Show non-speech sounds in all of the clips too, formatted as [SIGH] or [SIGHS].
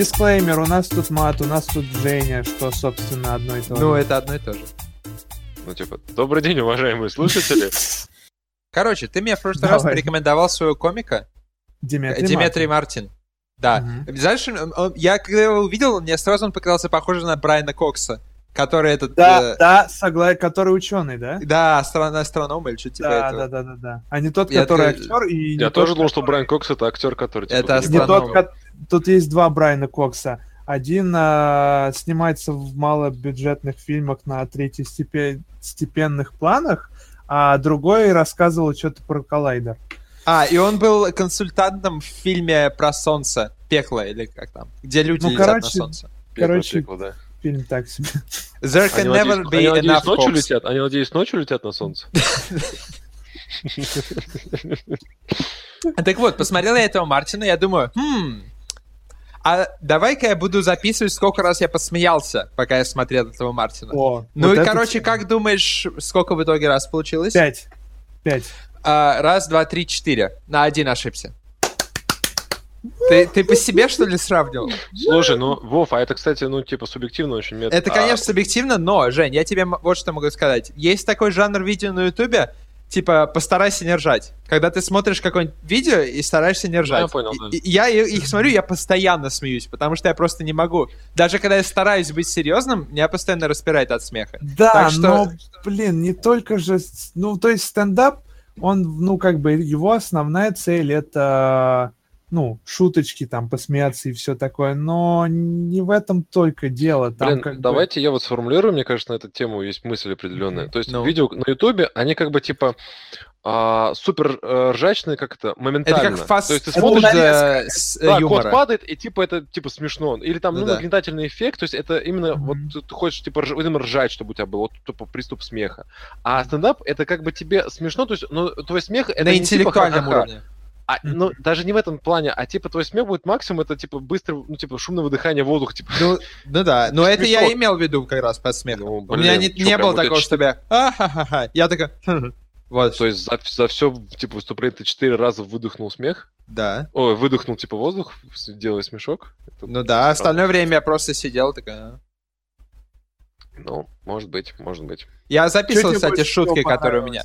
дисклеймер, у нас тут мат, у нас тут Женя, что, собственно, одно и то же. Ну, это одно и то же. Ну, типа, добрый день, уважаемые слушатели. [LAUGHS] Короче, ты мне в прошлый раз Давай. порекомендовал своего комика Диметрий, Диметрий Мартин. Мартин. Да. Мгм. Знаешь, он- я когда его увидел, мне сразу он показался похож на Брайана Кокса, который этот... Да, э, да, согласен, который ученый, да? да, астро- астроном или что типа Да, этого. да, да, да, да. А не тот, Я который актер, и Я тот, тоже думал, что который- Брайан Кокс это актер, который... типа, Это не Не астроном. тот, Тут есть два Брайана Кокса. Один а, снимается в малобюджетных фильмах на третьестепенных планах, а другой рассказывал что-то про коллайдер. А, и он был консультантом в фильме про солнце. Пекло или как там. Где люди Ну, летят на короче, солнце. Пекло, короче, пекло, да. Фильм так себе. There can Они, never надеюсь, be они, надеюсь, enough ночью Cox. летят? Они, надеюсь, ночью летят на солнце? [LAUGHS] [LAUGHS] Так вот, посмотрел я этого Мартина, я думаю, хм, а давай-ка я буду записывать, сколько раз я посмеялся, пока я смотрел этого Мартина. О, ну вот и, короче, тема. как думаешь, сколько в итоге раз получилось? Пять. Пять. А, раз, два, три, четыре. На один ошибся. Ты, ты по себе, что ли, сравнивал? Слушай, ну, Вов, а это, кстати, ну, типа, субъективно очень метод. Это, конечно, субъективно, но, Жень, я тебе вот что могу сказать. Есть такой жанр видео на Ютубе, типа, постарайся не ржать. Когда ты смотришь какое-нибудь видео и стараешься не ржать. я понял, да. И- и я их смотрю, я постоянно смеюсь, потому что я просто не могу. Даже когда я стараюсь быть серьезным, меня постоянно распирает от смеха. Да, Так что- но, блин, не только же... Ну, то есть стендап, он, ну, как бы, его основная цель это, ну, шуточки, там, посмеяться и все такое, но не в этом только дело. Там, Блин, как бы- давайте я вот сформулирую, мне кажется, на эту тему есть мысль определенная. То есть Ну. видео на Ютубе, они как бы типа а, супер э, ржачные, как это, Это моментально. как фаст То есть ты Это смотришь, нарезка. э, с, э, да, кот юмора. падает, и типа это типа смешно. Или там, Ну ну, да. нагнетательный эффект, то есть это именно Мгм. вот ты, хочешь типа рж- ржать, чтобы у тебя был вот типа приступ смеха. А стендап это как бы тебе смешно, то есть, ну, твой смех это На не типа интеллектуальном ха-ха-ха. уровне. А, ну, даже не в этом плане, а типа твой смех будет максимум, это типа быстро, ну, типа шумное выдыхание воздуха, типа. Ну, ну да, но это я имел в виду как раз под смехом. Ну, У меня блин, не, чё, не было такого, чт- чтобы я такой. Вот, То есть за, за все, типа, выступление ты четыре раза выдохнул смех? да. Ой, выдохнул, типа, воздух, делая смешок? Это Ну да, странно. остальное время я просто сидел такой. «А». Ну, может быть, может быть. Я записывал, тебе кстати, шутки, которые у меня.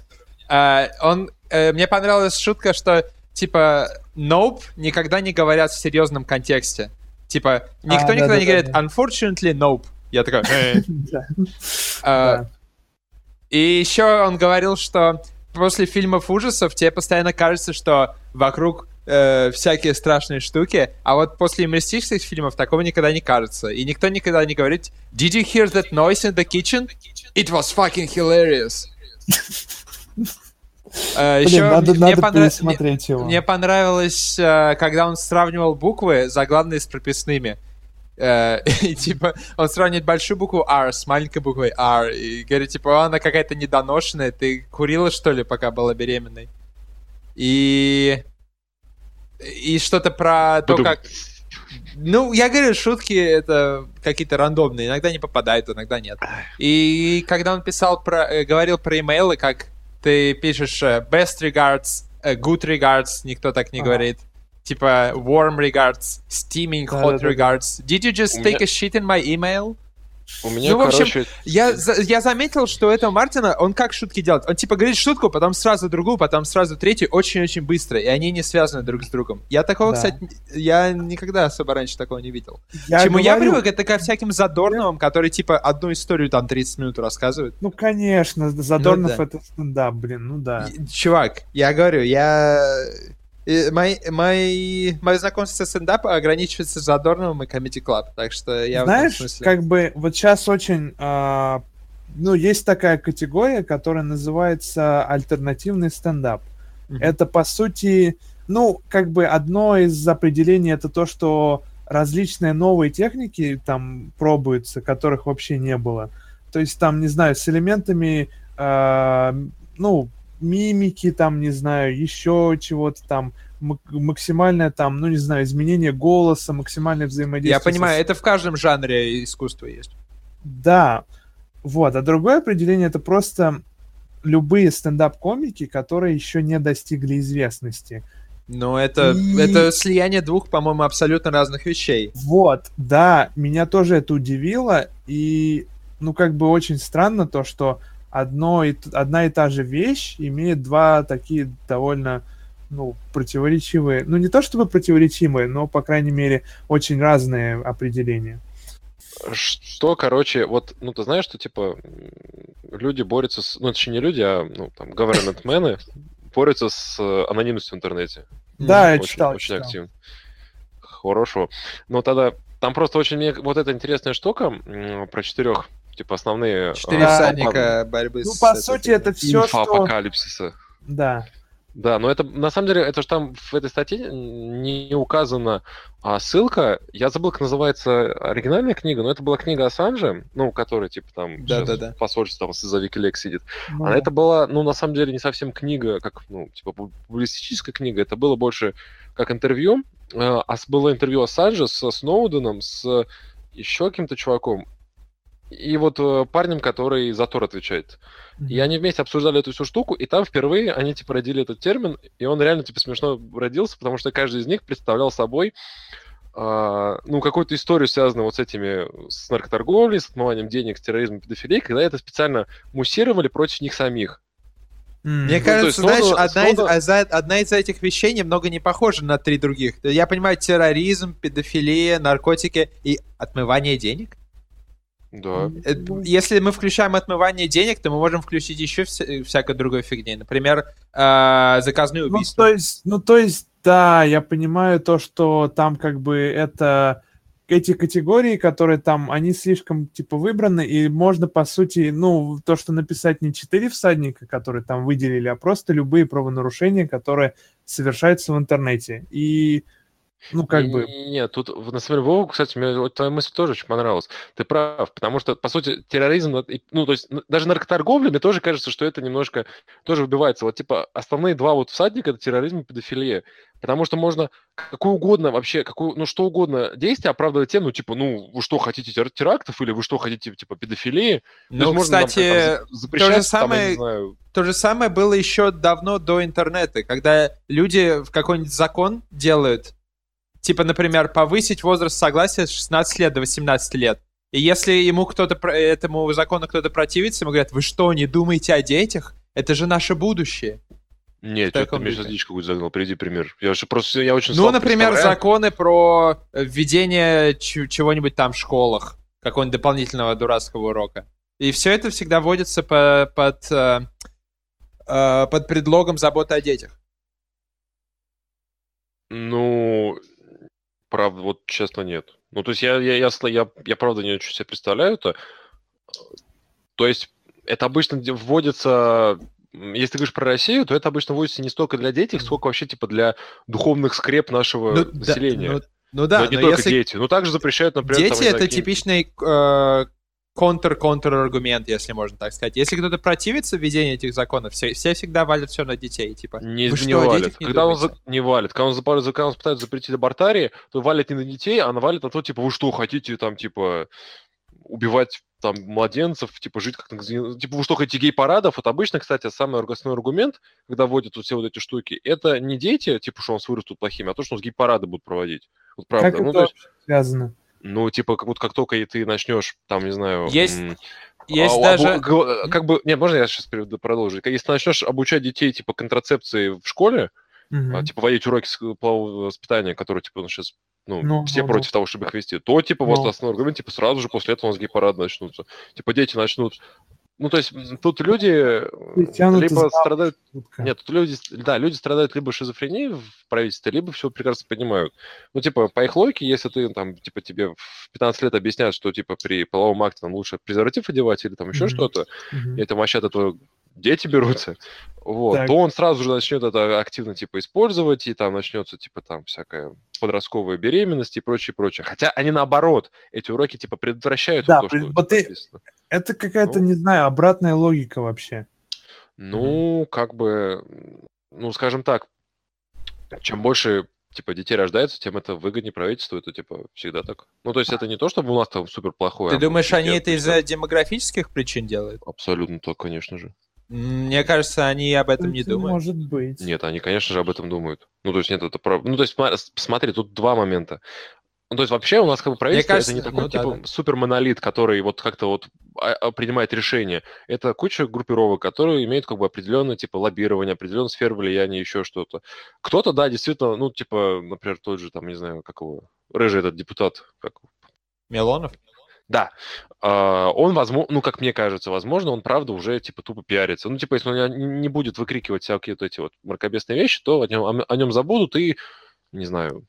А, он, э, мне понравилась шутка, что типа nope никогда не говорят в серьезном контексте. Типа никто А, никогда не говорит да-да-да-да. unfortunately nope. Я такой. «Э». [LAUGHS] Да. А, Да. И еще он говорил, что после фильмов ужасов тебе постоянно кажется, что вокруг э, всякие страшные штуки, а вот после юмористических фильмов такого никогда не кажется. И никто никогда не говорит Did you hear that noise in the kitchen? It was fucking hilarious. [LAUGHS] Э, Блин, Еще надо, мне надо понрав- пересмотреть его. мне понравилось, э, когда он сравнивал буквы заглавные с прописными. Э, [LAUGHS] И типа он сравнивает большую букву R с маленькой буквой R. И говорит, типа, «О, она какая-то недоношенная. Ты курила, что ли, пока была беременной? И... И что-то про то, как... Ну, я говорю, шутки это какие-то рандомные. Иногда не попадают, иногда нет. И когда он писал про... Говорил про имейлы, как ты пишешь э, best regards, э, good regards, никто так не Ага. говорит. Типа warm regards, steaming hot Да-да-да. regards. Did you just У take меня- a shit in my email? У меня, Ну, в общем, короче, Я, я заметил, что у этого Мартина, он как шутки делает. Он типа говорит шутку, потом сразу другую, потом сразу третью, очень-очень быстро, и они не связаны друг с другом. Я такого, Да. кстати, я никогда особо раньше такого не видел. Я Чему я говорю, привык, это ко всяким задорновым, которые типа одну историю там 30 минут рассказывают. Ну, конечно, Задорнов Ну да. это стендап, блин, ну да. Чувак, я говорю, я... э, Мои, мои, мое знакомство с стендапом ограничивается Задорновым и Comedy Club, так что я в Знаешь, смысле... как бы вот сейчас очень, а, ну, есть такая категория, которая называется альтернативный стендап. Мгм. Это, по сути, ну, как бы одно из определений это то, что различные новые техники там пробуются, которых вообще не было. То есть там, не знаю, с элементами, а, ну, мимики, там, не знаю, еще чего-то там, мак- максимальное там, ну, не знаю, изменение голоса, максимальное взаимодействие. Я со понимаю, это в каждом жанре искусства есть. да, вот. А другое определение это просто любые стендап-комики, которые еще не достигли известности. Ну, это, И- это слияние двух, по-моему, абсолютно разных вещей. Вот, да, меня тоже это удивило, и, ну, как бы очень странно то, что одно и, одна и та же вещь имеет два такие довольно, ну, противоречивые, ну, не то чтобы противоречивые, но, по крайней мере, очень разные определения. Что, короче, вот, ну, ты знаешь, что, типа, люди борются с... Ну, точнее, не люди, а, ну, там, government-мены [LAUGHS] борются с э, анонимностью в интернете. Да, я читал, очень читал. активно. Хорошо. Но тогда там просто очень мне вот эта интересная штука про четырех, типа, основные... Четыре а, всадника борьбы Ну, с по этой сути, это все, что... инфоапокалипсиса. Да. Да, но это на самом деле, это же там в этой статье не указана а, ссылка. Я забыл, как называется оригинальная книга, но это была книга Ассанжа, ну, который, типа, там Да, да, да. в посольстве там за Викилек сидит. ну А да. это была, ну, на самом деле, не совсем книга, как, ну, типа, пу- публицистическая книга, это было больше как интервью. Э, А было интервью Ассанжа со Сноуденом, с еще каким-то чуваком, и вот э, парнем, который за Тор отвечает. И они вместе обсуждали эту всю штуку, и там впервые они, типа, родили этот термин, и он реально, типа, смешно родился, потому что каждый из них представлял собой а, ну, какую-то историю, связанную вот с этими, с наркоторговлей, с отмыванием денег, с терроризмом, педофилией, когда это специально муссировали против них самих. Мне то кажется, есть знаешь, Сноуда- одна, из, Сноуда- а за- одна из этих вещей немного не похожа на три других. Я понимаю, терроризм, педофилия, наркотики и отмывание денег. Да. Э, Ну, Если мы включаем отмывание денег, то мы можем включить еще вся- всякой другой фигни. Например, э, заказные Ну, убийства. то есть, ну, то есть, да, я понимаю то, что там как бы это эти категории, которые там, они слишком, типа, выбраны, и можно, по сути, ну, то, что написать не четыре всадника, которые там выделили, а просто любые правонарушения, которые совершаются в интернете. И, ну, как бы... Не- Нет, тут, на самом деле, Вова, кстати, мне вот твоя мысль тоже очень понравилась. Ты прав, потому что, по сути, терроризм, и- ну, то есть, даже наркоторговля, мне тоже кажется, что это немножко тоже выбивается. Вот, типа, основные два вот всадника — это терроризм и педофилия. Потому что можно какую угодно вообще, какую, ну, что угодно действие оправдывать тем, ну, типа, ну, вы что, хотите тер- терактов, или вы что, хотите, типа, педофилии? То Ну, есть можно нам кстати, как-то там там, я самое- не знаю, То же самое было еще давно до интернета, когда люди в какой-нибудь закон делают, типа, например, повысить возраст согласия с 16 лет до 18 лет. И если ему кто-то этому закону кто-то противится, ему говорят, вы что, не думаете о детях? Это же наше будущее. Нет, что ты мне сейчас дичь какую-то загнал, приведи пример. Я же просто, я очень Ну, например, законы про э, введение чего-нибудь там в школах, какого-нибудь дополнительного дурацкого урока. И все это всегда вводится по- под, э, э, под предлогом заботы о детях. Ну, правда, вот честно нет. Ну, то есть я, я, я, сл- я, я правда не очень себе представляю это. То есть это обычно вводится, если ты говоришь про Россию, то это обычно вводится не столько для детей, сколько вообще типа для духовных скреп нашего Ну, да, населения. ну, ну да, но не но только если дети. Ну, также запрещают, например, там, дети знаю, это какие-нибудь- типичный э, контр-контр-аргумент, если можно так сказать. Если кто-то противится введению этих законов, все, все всегда валят все на детей, типа. Не, Вы не что, детях не когда он думаете? за- не валит. Когда он, за- когда он пытается запретить абортарии, то валит не на детей, а валит на то, типа, вы что, хотите там, типа, убивать там младенцев, типа, жить как... Типа, вы что, хотите гей-парадов? Вот обычно, кстати, самый основной аргумент, когда вводят вот все вот эти штуки, это не дети, типа, что у нас вырастут плохими, а то, что у нас гей-парады будут проводить. Вот правда. Как ну, это то есть, связано? Ну, типа, как, вот как только и ты начнешь, там, не знаю... Есть- Есть а, даже... обу- Как бы... Не, можно я сейчас продолжу? Если ты начнешь обучать детей, типа, контрацепции в школе, Мгм. а, типа водить уроки с- полового воспитания, которые типа ну, сейчас ну, Ну, все ну, против того, чтобы их вести, то типа вот Ну. основной аргумент, типа сразу же после этого у нас гей-парады начнутся. Типа дети начнут. Ну, то есть тут люди э, либо страдают. Шутка. Нет, тут люди, да, люди страдают либо шизофренией в правительстве, либо все прекрасно понимают. Ну, типа, по их логике, если ты там, типа, тебе в 15 лет объясняют, что типа при половом акте там лучше презерватив одевать или там еще Мгм. что-то, Мгм. и это вообще от этого дети берутся, вот, Так. то он сразу же начнет это активно, типа, использовать, и там начнется, типа, там, всякая подростковая беременность и прочее, прочее. Хотя они наоборот, эти уроки, типа, предотвращают Да, то, пред- что вот ты-. Это какая-то, Ну. не знаю, обратная логика вообще. Ну, как бы, ну, скажем так, чем больше, типа, детей рождается, тем это выгоднее правительству, это, типа, всегда так. Ну, то есть это не то, чтобы у нас там супер плохое. Ты думаешь, они это из-за демографических причин делают? Абсолютно так, конечно же. Мне кажется, они об этом не думают. Может быть. Нет, они, конечно же, об этом думают. Ну, то есть, нет, это про... Ну, то есть, смотри, тут два момента. Ну, то есть, вообще у нас как бы правительство кажется, это не такой, ну да, типа, да. супер монолит, который вот как-то вот а- а, принимает решения. Это куча группировок, которые имеют как бы определенное, типа, лоббирование, определенную сферу влияния, еще что-то. Кто-то, да, действительно, ну, типа, например, тот же, там, не знаю, как его, рыжий этот депутат, как Милонов? да, А, он, возможно, ну, как мне кажется, возможно, он, правда, уже, типа, тупо пиарится. Ну, типа, если он не не будет выкрикивать всякие вот эти вот мракобесные вещи, то о нем, о нем забудут и, не знаю,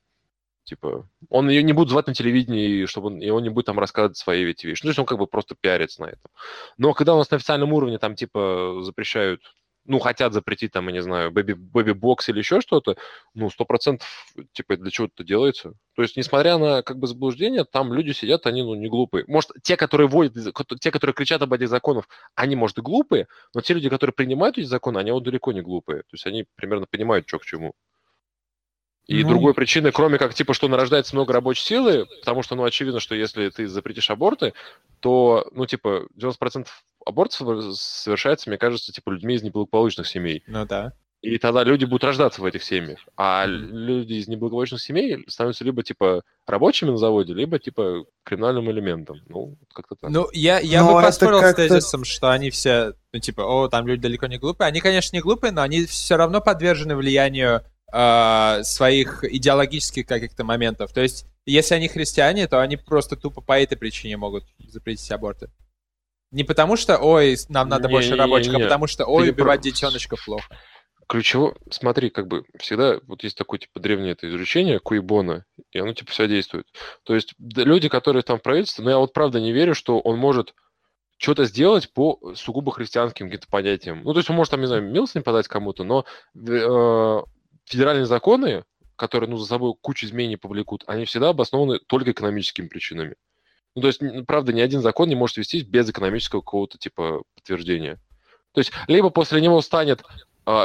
типа, он ее не будет звать на телевидении, чтобы он, и он не будет там рассказывать свои эти вещи. Ну, то есть он как бы просто пиарится на этом. Но когда у нас на официальном уровне там, типа, запрещают, ну, хотят запретить там, я не знаю, бэби, бэби-бокс или еще что-то, ну, сто процентов, типа, для чего это делается? То есть, несмотря на, как бы, заблуждение, там люди сидят, они, ну, не глупые. Может, те, которые вводят, те, которые кричат об этих законах, они, может, и глупые, но те люди, которые принимают эти законы, они вот далеко не глупые. То есть, они примерно понимают, что к чему. И Ну, другой причины, кроме как, типа, что нарождается много рабочей силы, потому что, ну, очевидно, что если ты запретишь аборты, то, ну, типа, 90% абортов совершается, мне кажется, типа, людьми из неблагополучных семей. Ну да. И тогда люди будут рождаться в этих семьях. А люди из неблагополучных семей становятся либо, типа, рабочими на заводе, либо, типа, криминальным элементом. Ну, как-то так. Ну, я, я Но бы поспорил с тезисом, что они все, ну, типа, о, там люди далеко не глупые. Они, конечно, не глупые, но они все равно подвержены влиянию э, своих идеологических каких-то моментов. То есть, если они христиане, то они просто тупо по этой причине могут запретить аборты. Не потому что, ой, нам надо больше Не-не-не-не. рабочих, а потому что, ой, не убивать про- детеночков плохо. Ключево, смотри, как бы всегда вот есть такое типа древнее это изречение Куибона, и оно типа все действует. То есть люди, которые там в правительстве, но я вот правда не верю, что он может что-то сделать по сугубо христианским каким-то понятиям. Ну, то есть он может там, не знаю, милостыню подать кому-то, но э, федеральные законы, которые, ну, за собой кучу изменений повлекут, они всегда обоснованы только экономическими причинами. Ну, то есть, правда, ни один закон не может вестись без экономического какого-то типа подтверждения. То есть, либо после него станет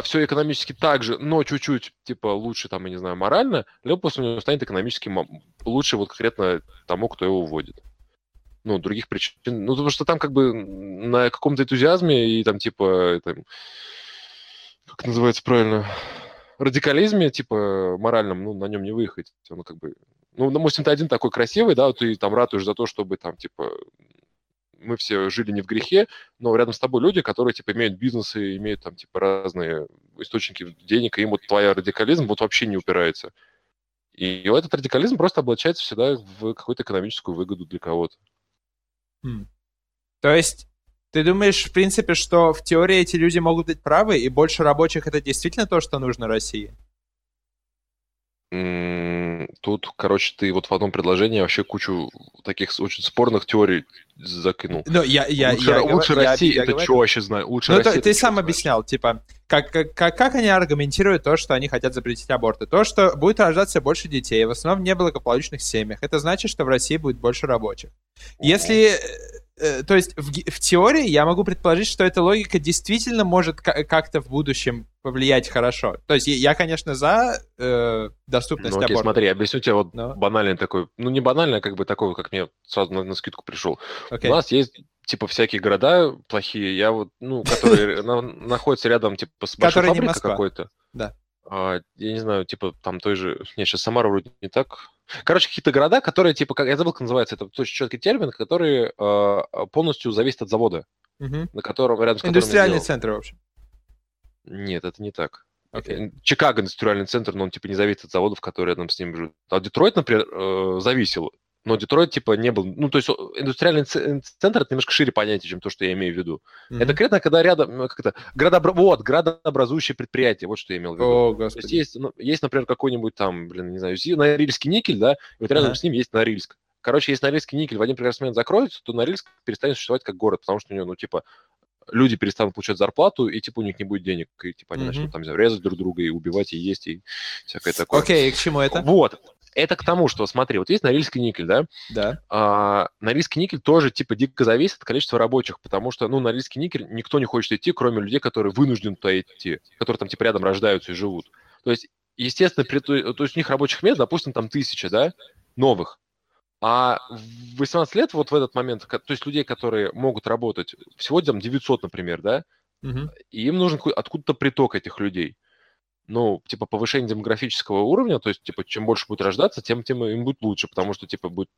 все экономически так же, но чуть-чуть, типа, лучше, там, я не знаю, морально, либо после него станет экономически лучше вот конкретно тому, кто его вводит. Ну, других причин. Ну, потому что там как бы на каком-то энтузиазме и там, типа, там, как называется правильно, радикализме, типа, моральном, ну, на нем не выехать. Ну, как бы, ну, допустим, ты один такой красивый, да, ты там ратуешь за то, чтобы там, типа, мы все жили не в грехе, но рядом с тобой люди, которые, типа, имеют бизнесы, имеют там, типа, разные источники денег, и им вот твоя радикализм вот вообще не упирается. И этот радикализм просто облачается всегда в какую-то экономическую выгоду для кого-то. Хм. То есть, ты думаешь, в принципе, что в теории эти люди могут быть правы, и больше рабочих это действительно то, что нужно России? Тут, короче, ты вот в одном предложении вообще кучу таких очень спорных теорий закинул. Ну, я, я, лучше я, лучше я- России, я это говорю- что вообще знаю? Лучше Ну, России то- это ты сам знает? объяснял, типа, как, как, как, как они аргументируют то, что они хотят запретить аборты? То, что будет рождаться больше детей, в основном в неблагополучных семьях. Это значит, что в России будет больше рабочих. Если... э, То есть в, в теории я могу предположить, что эта логика действительно может ка- как-то в будущем повлиять хорошо. То есть я, конечно, за э, доступность Ну, окей, абортов. смотри, объясню тебе вот Но. банальный такой, ну, не банальный, а как бы такой, как мне сразу на, на скидку пришел. Окей. У нас есть, типа, всякие города плохие, я вот, ну, которые [LAUGHS] на- находятся рядом, типа, с большой фабрикой какой-то. Да. А, я не знаю, типа, там той же... Не, сейчас Самара вроде не так. Короче, какие-то города, которые, типа, как я забыл, как называется, это очень четкий термин, которые а, полностью зависят от завода, Мгм. на котором, рядом с которым я Индустриальный сделал. центр, в общем. Нет, это не так. Окей. Э, Чикаго индустриальный центр, но он типа не зависит от заводов, которые рядом с ним живут. А Детройт, например, э, зависел. Но Детройт типа не был... Ну, то есть индустриальный центр это немножко шире понятие, чем то, что я имею в виду. Мгм. Это конкретно, когда рядом... ну, Как это? Градообра... Вот, градообразующее предприятие, вот что я имел в виду. О, То есть господи. есть, ну, есть, например, какой-нибудь там, блин, не знаю, Норильский никель, да, и вот рядом Ага. с ним есть Норильск. Короче, если Норильский никель в один прекрасный момент закроется, то Норильск перестанет существовать как город, потому что у него, ну, типа, люди перестанут получать зарплату, и, типа, у них не будет денег, и, типа, они Мгм. начнут там резать друг друга и убивать, и есть, и всякое такое. Окей, и к чему это? Вот. Это к тому, что, смотри, вот есть Норильский никель, да, Да. а, Норильский никель тоже, типа, дико зависит от количества рабочих, потому что, ну, Норильский никель никто не хочет идти, кроме людей, которые вынуждены туда идти, которые там, типа, рядом рождаются и живут. То есть, естественно, при, то есть у них рабочих мест, допустим, там тысяча, да, новых. А в 18 лет вот в этот момент, то есть людей, которые могут работать, всего там 900, например, да, и им нужен откуда-то приток этих людей. Ну, типа, повышение демографического уровня, то есть, типа, чем больше будет рождаться, тем, тем им будет лучше, потому что, типа, будет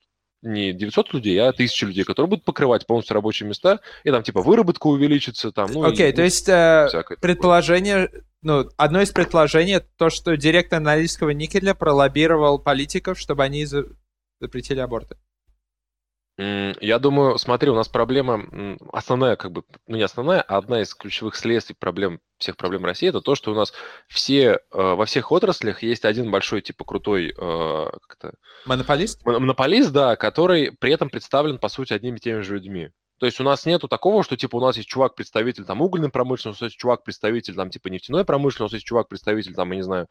не 900 людей, а 1000 людей, которые будут покрывать полностью рабочие места, и там, типа, выработка увеличится, там, ну, и, Окей, то ну, есть э, всякое такое. предположение, ну, одно из предположений то, что директор Норильского никеля пролоббировал политиков, чтобы они за- запретили аборты. Я думаю, смотри, у нас проблема основная, как бы, ну не основная, а одна из ключевых следствий проблем, всех проблем России, это то, что у нас все, э, во всех отраслях есть один большой, типа, крутой, э, как это, Монополист? Мон- Монополист, да, который при этом представлен, по сути, одними и теми же людьми. То есть у нас нету такого, что, типа, у нас есть чувак-представитель, там, угольной промышленности, у нас есть чувак-представитель, там, типа, нефтяной промышленности, у нас есть чувак-представитель, там, я не знаю,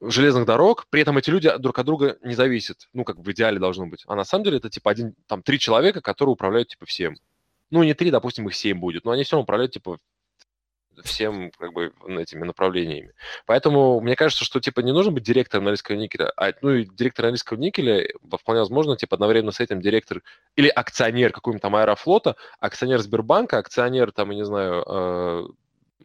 железных дорог, при этом эти люди друг от друга не зависят, ну, как в идеале должно быть. А на самом деле это, типа, один, там, три человека, которые управляют, типа, всем. Ну, не три, допустим, их семь будет, но они все равно управляют, типа, всем, как бы, этими направлениями. Поэтому мне кажется, что, типа, не нужно быть директором Норильского никеля, а, ну, и директор Норильского никеля, вполне возможно, типа, одновременно с этим директор или акционер какого-нибудь там аэрофлота, акционер Сбербанка, акционер, там, я не знаю, э,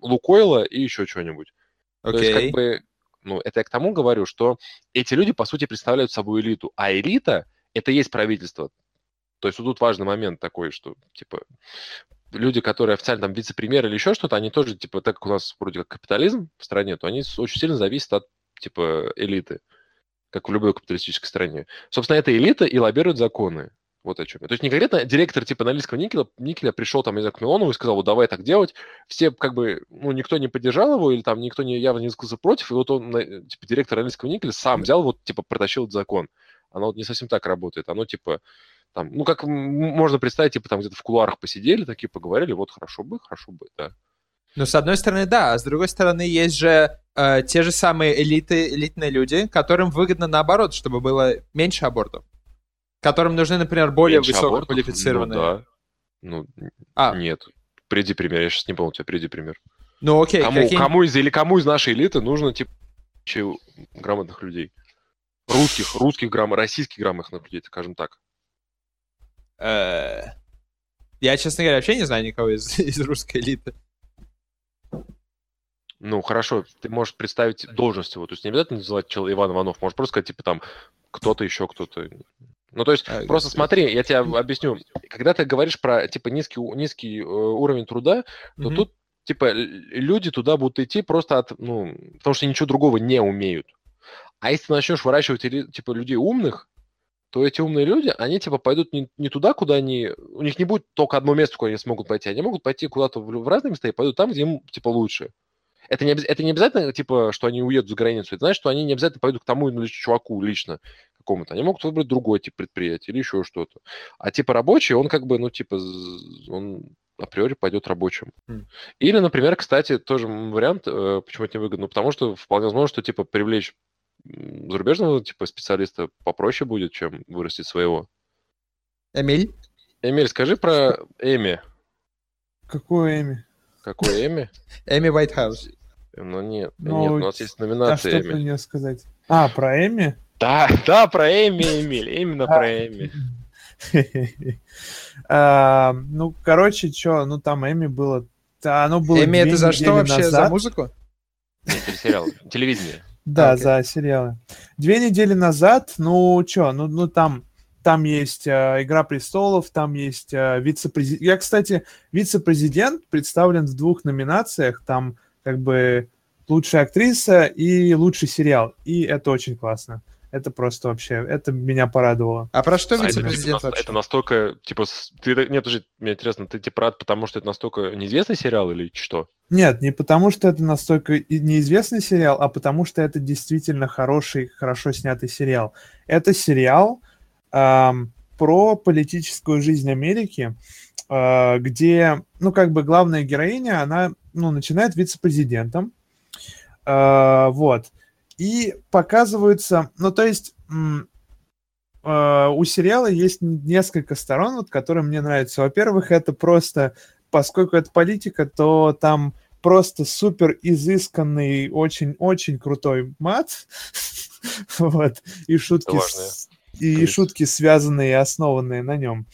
Лукойла и еще чего-нибудь. То есть, как бы, ну, это я к тому говорю, что эти люди, по сути, представляют собой элиту, а элита – это и есть правительство. То есть вот тут важный момент такой, что, типа, люди, которые официально там вице-премьер или еще что-то, они тоже, типа, так как у нас вроде как капитализм в стране, то они очень сильно зависят от, типа, элиты, как в любой капиталистической стране. Собственно, эта элита и лоббирует законы. Вот о чем я. То есть не конкретно директор типа Норильского никеля, никеля пришел там, не знаю, к Милонову и сказал, вот давай так делать. Все как бы, ну, никто не поддержал его или там никто не, явно не высказался против, и вот он, на- типа, директор Норильского никеля сам взял, вот, типа, протащил этот закон. Оно вот не совсем так работает. Оно, типа, там, ну, как можно представить, типа, там где-то в кулуарах посидели, такие поговорили, вот хорошо бы, хорошо бы, да. Ну, с одной стороны, да, а с другой стороны, есть же э, те же самые элиты, элитные люди, которым выгодно наоборот, чтобы было меньше абортов. Которым нужны, например, более Меньше абортов? высококвалифицированные. Ну, да. Ну, А, нет. Приди пример, я сейчас не помню тебя, приди пример. ну окей, Кому, какие- кому из или кому из нашей элиты нужно типа грамотных людей? Русских, русских грамм, российских грамотных людей, скажем так. э, Я, честно говоря, вообще не знаю никого из, [LAUGHS] из русской элиты. Ну, хорошо, ты можешь представить должность его. То есть не обязательно называть чел Иван Иванов, можешь просто сказать, типа, там, кто-то еще, кто-то. Ну, то есть, А, просто смотри, я тебе объясню. Когда ты говоришь про, типа, низкий, низкий э, уровень труда, то Мгм. тут, типа, люди туда будут идти просто от, ну, потому что ничего другого не умеют. А если ты начнешь выращивать, типа, людей умных, то эти умные люди, они, типа, пойдут не, не туда, куда они... У них не будет только одно место, куда они смогут пойти. Они могут пойти куда-то в, в разные места и пойдут там, где им, типа, лучше. Это не, это не обязательно, типа, что они уедут за границу. Это значит, что они не обязательно пойдут к тому или чуваку лично какому-то. Они могут выбрать другой тип предприятия или еще что-то. А типа рабочий, он как бы, ну, типа, он априори пойдет рабочим. Мгм. Или, например, кстати, тоже вариант, э, почему это невыгодно, потому что вполне возможно, что, типа, привлечь зарубежного, типа, специалиста попроще будет, чем вырастить своего. Эмиль? Эмиль, скажи про Эми. Какое имя? Какой Эми? Эми [LAUGHS] Уайтхаус. Ну, нет, Ну, нет, у нас есть А номинация что про Эми. нее сказать? А, про Эми? Да, [LAUGHS] да, про Эми, Эмиль, именно А. про Эми. [LAUGHS] А, Ну, короче, что, ну там Эми было... да, Оно было Эми это за что вообще? За музыку? Нет, телесериал, телевидение. Да, Окей. за сериалы. Две недели назад, ну что, ну, ну там, там есть э, Игра престолов, там есть э, вице-президент. Я, кстати, вице-президент представлен в двух номинациях. Там как бы лучшая актриса и лучший сериал. И это очень классно. Это просто вообще, это меня порадовало. А про что А это, типа, вице-президент вообще? это настолько, типа, ты, нет, подожди, мне интересно, ты типа рад, потому что это настолько неизвестный сериал или что? Нет, не потому что это настолько неизвестный сериал, а потому что это действительно хороший, хорошо снятый сериал. Это сериал ам, про политическую жизнь Америки, а, где, ну, как бы главная героиня, она, ну, начинает вице-президентом, А, вот, и показываются, ну, то есть а, у сериала есть несколько сторон, вот, которые мне нравятся. Во-первых, это просто поскольку это политика, то там просто супер изысканный, очень-очень крутой мат. [LAUGHS] вот. И шутки, и шутки, связанные и основанные на нем.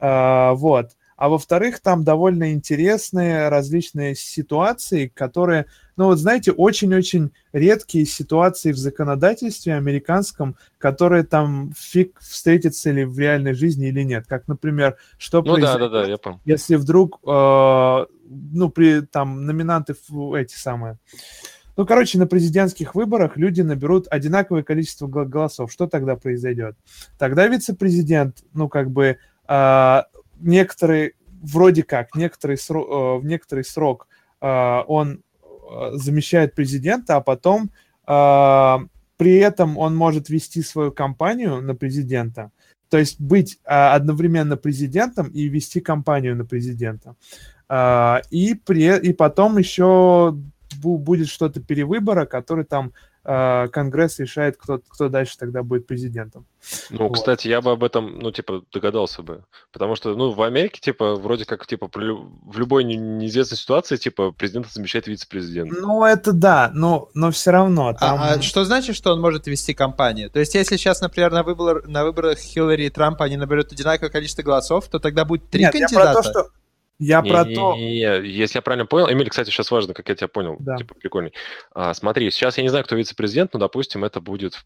А, вот. А во-вторых, там довольно интересные различные ситуации, которые, ну вот знаете, очень-очень редкие ситуации в законодательстве американском, которые там фиг встретятся ли в реальной жизни или нет. Как, например, что ну, произойдет, да, да, да, я понял. если вдруг, э, ну, при там номинанты эти самые ну, короче, на президентских выборах люди наберут одинаковое количество голосов. Что тогда произойдет? Тогда вице-президент, ну, как бы, э, некоторый, вроде как, некоторый срок, э, некоторый срок э, он э, замещает президента, а потом при этом он может вести свою кампанию на президента. То есть быть одновременно президентом и вести кампанию на президента. И, при, и потом еще будет что-то перевыбора, который там Конгресс решает, кто, кто дальше тогда будет президентом. Ну, вот. кстати, я бы об этом, ну, типа, догадался бы. Потому что, ну, в Америке, типа, вроде как, типа, в любой неизвестной ситуации, типа, президент замещает вице-президент. Ну, это да, но, но все равно. А, там... А, а что значит, что он может вести кампанию? То есть, если сейчас, например, на, выбор, на выборах Хиллари и Трампа они наберут одинаковое количество голосов, то тогда будет три Нет, кандидата? Я про то, что я не, про не, то... Не, не, если я правильно понял, Эмиль, кстати, сейчас важно, как я тебя понял, да. типа прикольный. А, смотри, сейчас я не знаю, кто вице-президент, но, допустим, это будет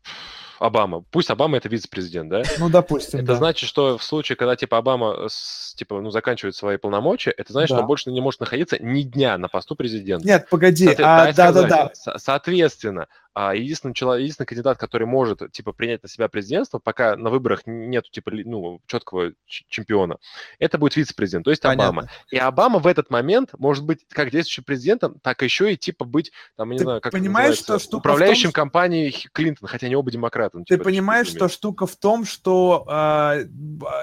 Обама. Пусть Обама это вице-президент, да? Ну, допустим, Это да. значит, что в случае, когда, типа, Обама, типа, ну, заканчивает свои полномочия, это значит, да. что он больше не может находиться ни дня на посту президента. Нет, погоди, Соответ... а, да-да-да. Соответственно, а единственный, человек, единственный кандидат, который может, типа, принять на себя президентство, пока на выборах нет, типа, ну, четкого чемпиона, это будет вице-президент, то есть Понятно. Обама. И Обама в этот момент может быть как действующим президентом, так еще и, типа, быть, там, не Ты знаю, как понимаешь, что управляющим том, компанией Клинтон, хотя они оба демократы. Ну, Ты типа, понимаешь, что штука в том, что э,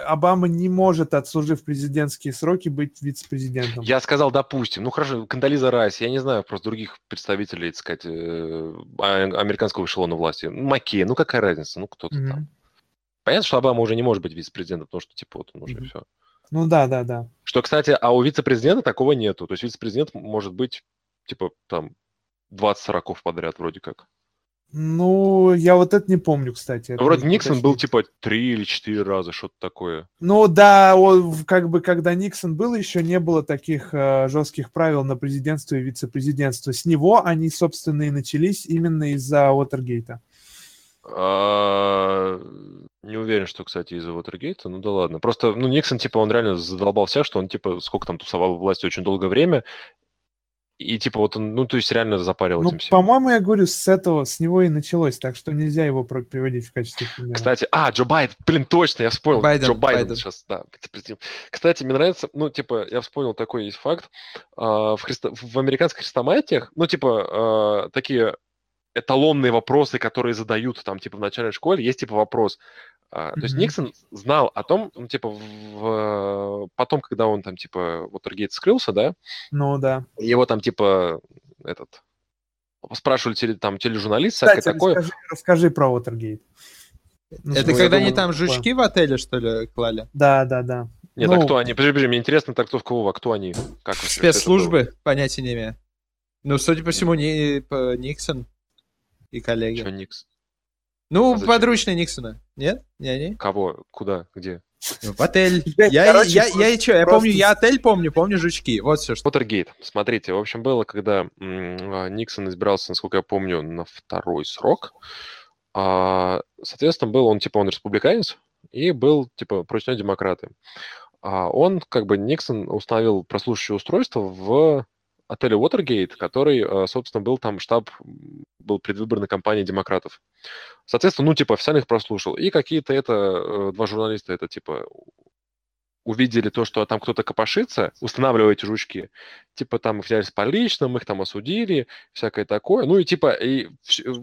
Обама не может, отслужив президентские сроки, быть вице-президентом. Я сказал, допустим. Ну, хорошо, Кандализа Райс, я не знаю просто других представителей, так сказать, э, а, американского эшелона власти. Маккей, ну какая разница, ну кто-то mm-hmm. там. Понятно, что Обама уже не может быть вице-президентом, потому что, типа, вот он уже mm-hmm. все. Ну да, да, да. Что, кстати, а у вице-президента такого нету. То есть вице-президент может быть, типа, там, 20 сороков подряд вроде как. Ну, я вот это не помню, кстати. Ну, вроде Никсон был типа три или четыре раза, что-то такое. Ну да, он, как бы когда Никсон был, еще не было таких э, жестких правил на президентство и вице-президентство. С него они, собственно, и начались именно из-за Уотергейта. А, не уверен, что, кстати, из-за Уотергейта, ну да ладно. Просто, ну, Никсон, типа, он реально задолбал всех, что он, типа, сколько там тусовал в власти очень долгое время, и типа вот он, ну, то есть реально запарил ну, этим всем. По-моему, я говорю, с этого, с него и началось, так что нельзя его приводить в качестве примера. Кстати, а, Джо Байден, блин, точно, я вспомнил. Байден, Джо Байден, Байден. сейчас, да. Кстати, мне нравится, ну, типа, я вспомнил такой есть факт. Uh, в, христо... в американских хрестоматиях, ну, типа, uh, такие эталонные вопросы, которые задают там, типа, в начальной школе, есть, типа, вопрос, Uh, mm-hmm. То есть Никсон знал о том, ну, типа, в, потом, когда он там, типа, Уотергейт скрылся, да? Ну, да. Его там, типа, этот, спрашивали теле, там тележурналист, всякое Кстати, такое. Расскажи, расскажи про Уотергейт. Ну, Это когда они там жучки в отеле, что ли, клали? Да, да, да. Нет, а ну, а кто они? Подожди, подожди, мне интересно трактовка Вова, кто они? Как Спецслужбы, понятия не имею. Ну, судя по всему, не, по Никсон и коллеги. Что Никс? Ну, а подручный Никсона. Нет? Не, не. Кого? Куда? Где? Ну, в отель. [LAUGHS] Я, Короче, я, я, я, что, я помню, я отель помню, помню жучки. Вот все, что. Поттергейт. Смотрите, в общем, было, когда м- Никсон избирался, насколько я помню, на второй срок. А, соответственно, был он, типа, он республиканец, и был, типа, против него демократы. А он, как бы, Никсон установил прослушивающее устройство в отеле Уотергейт, который, э, собственно, был там штаб, был предвыборной кампании демократов. Соответственно, ну, типа, официально их прослушал. И какие-то это, э, два журналиста это, типа, увидели то, что там кто-то копошится, устанавливая эти жучки, типа там их взяли с поличным, их там осудили, всякое такое. Ну и типа, и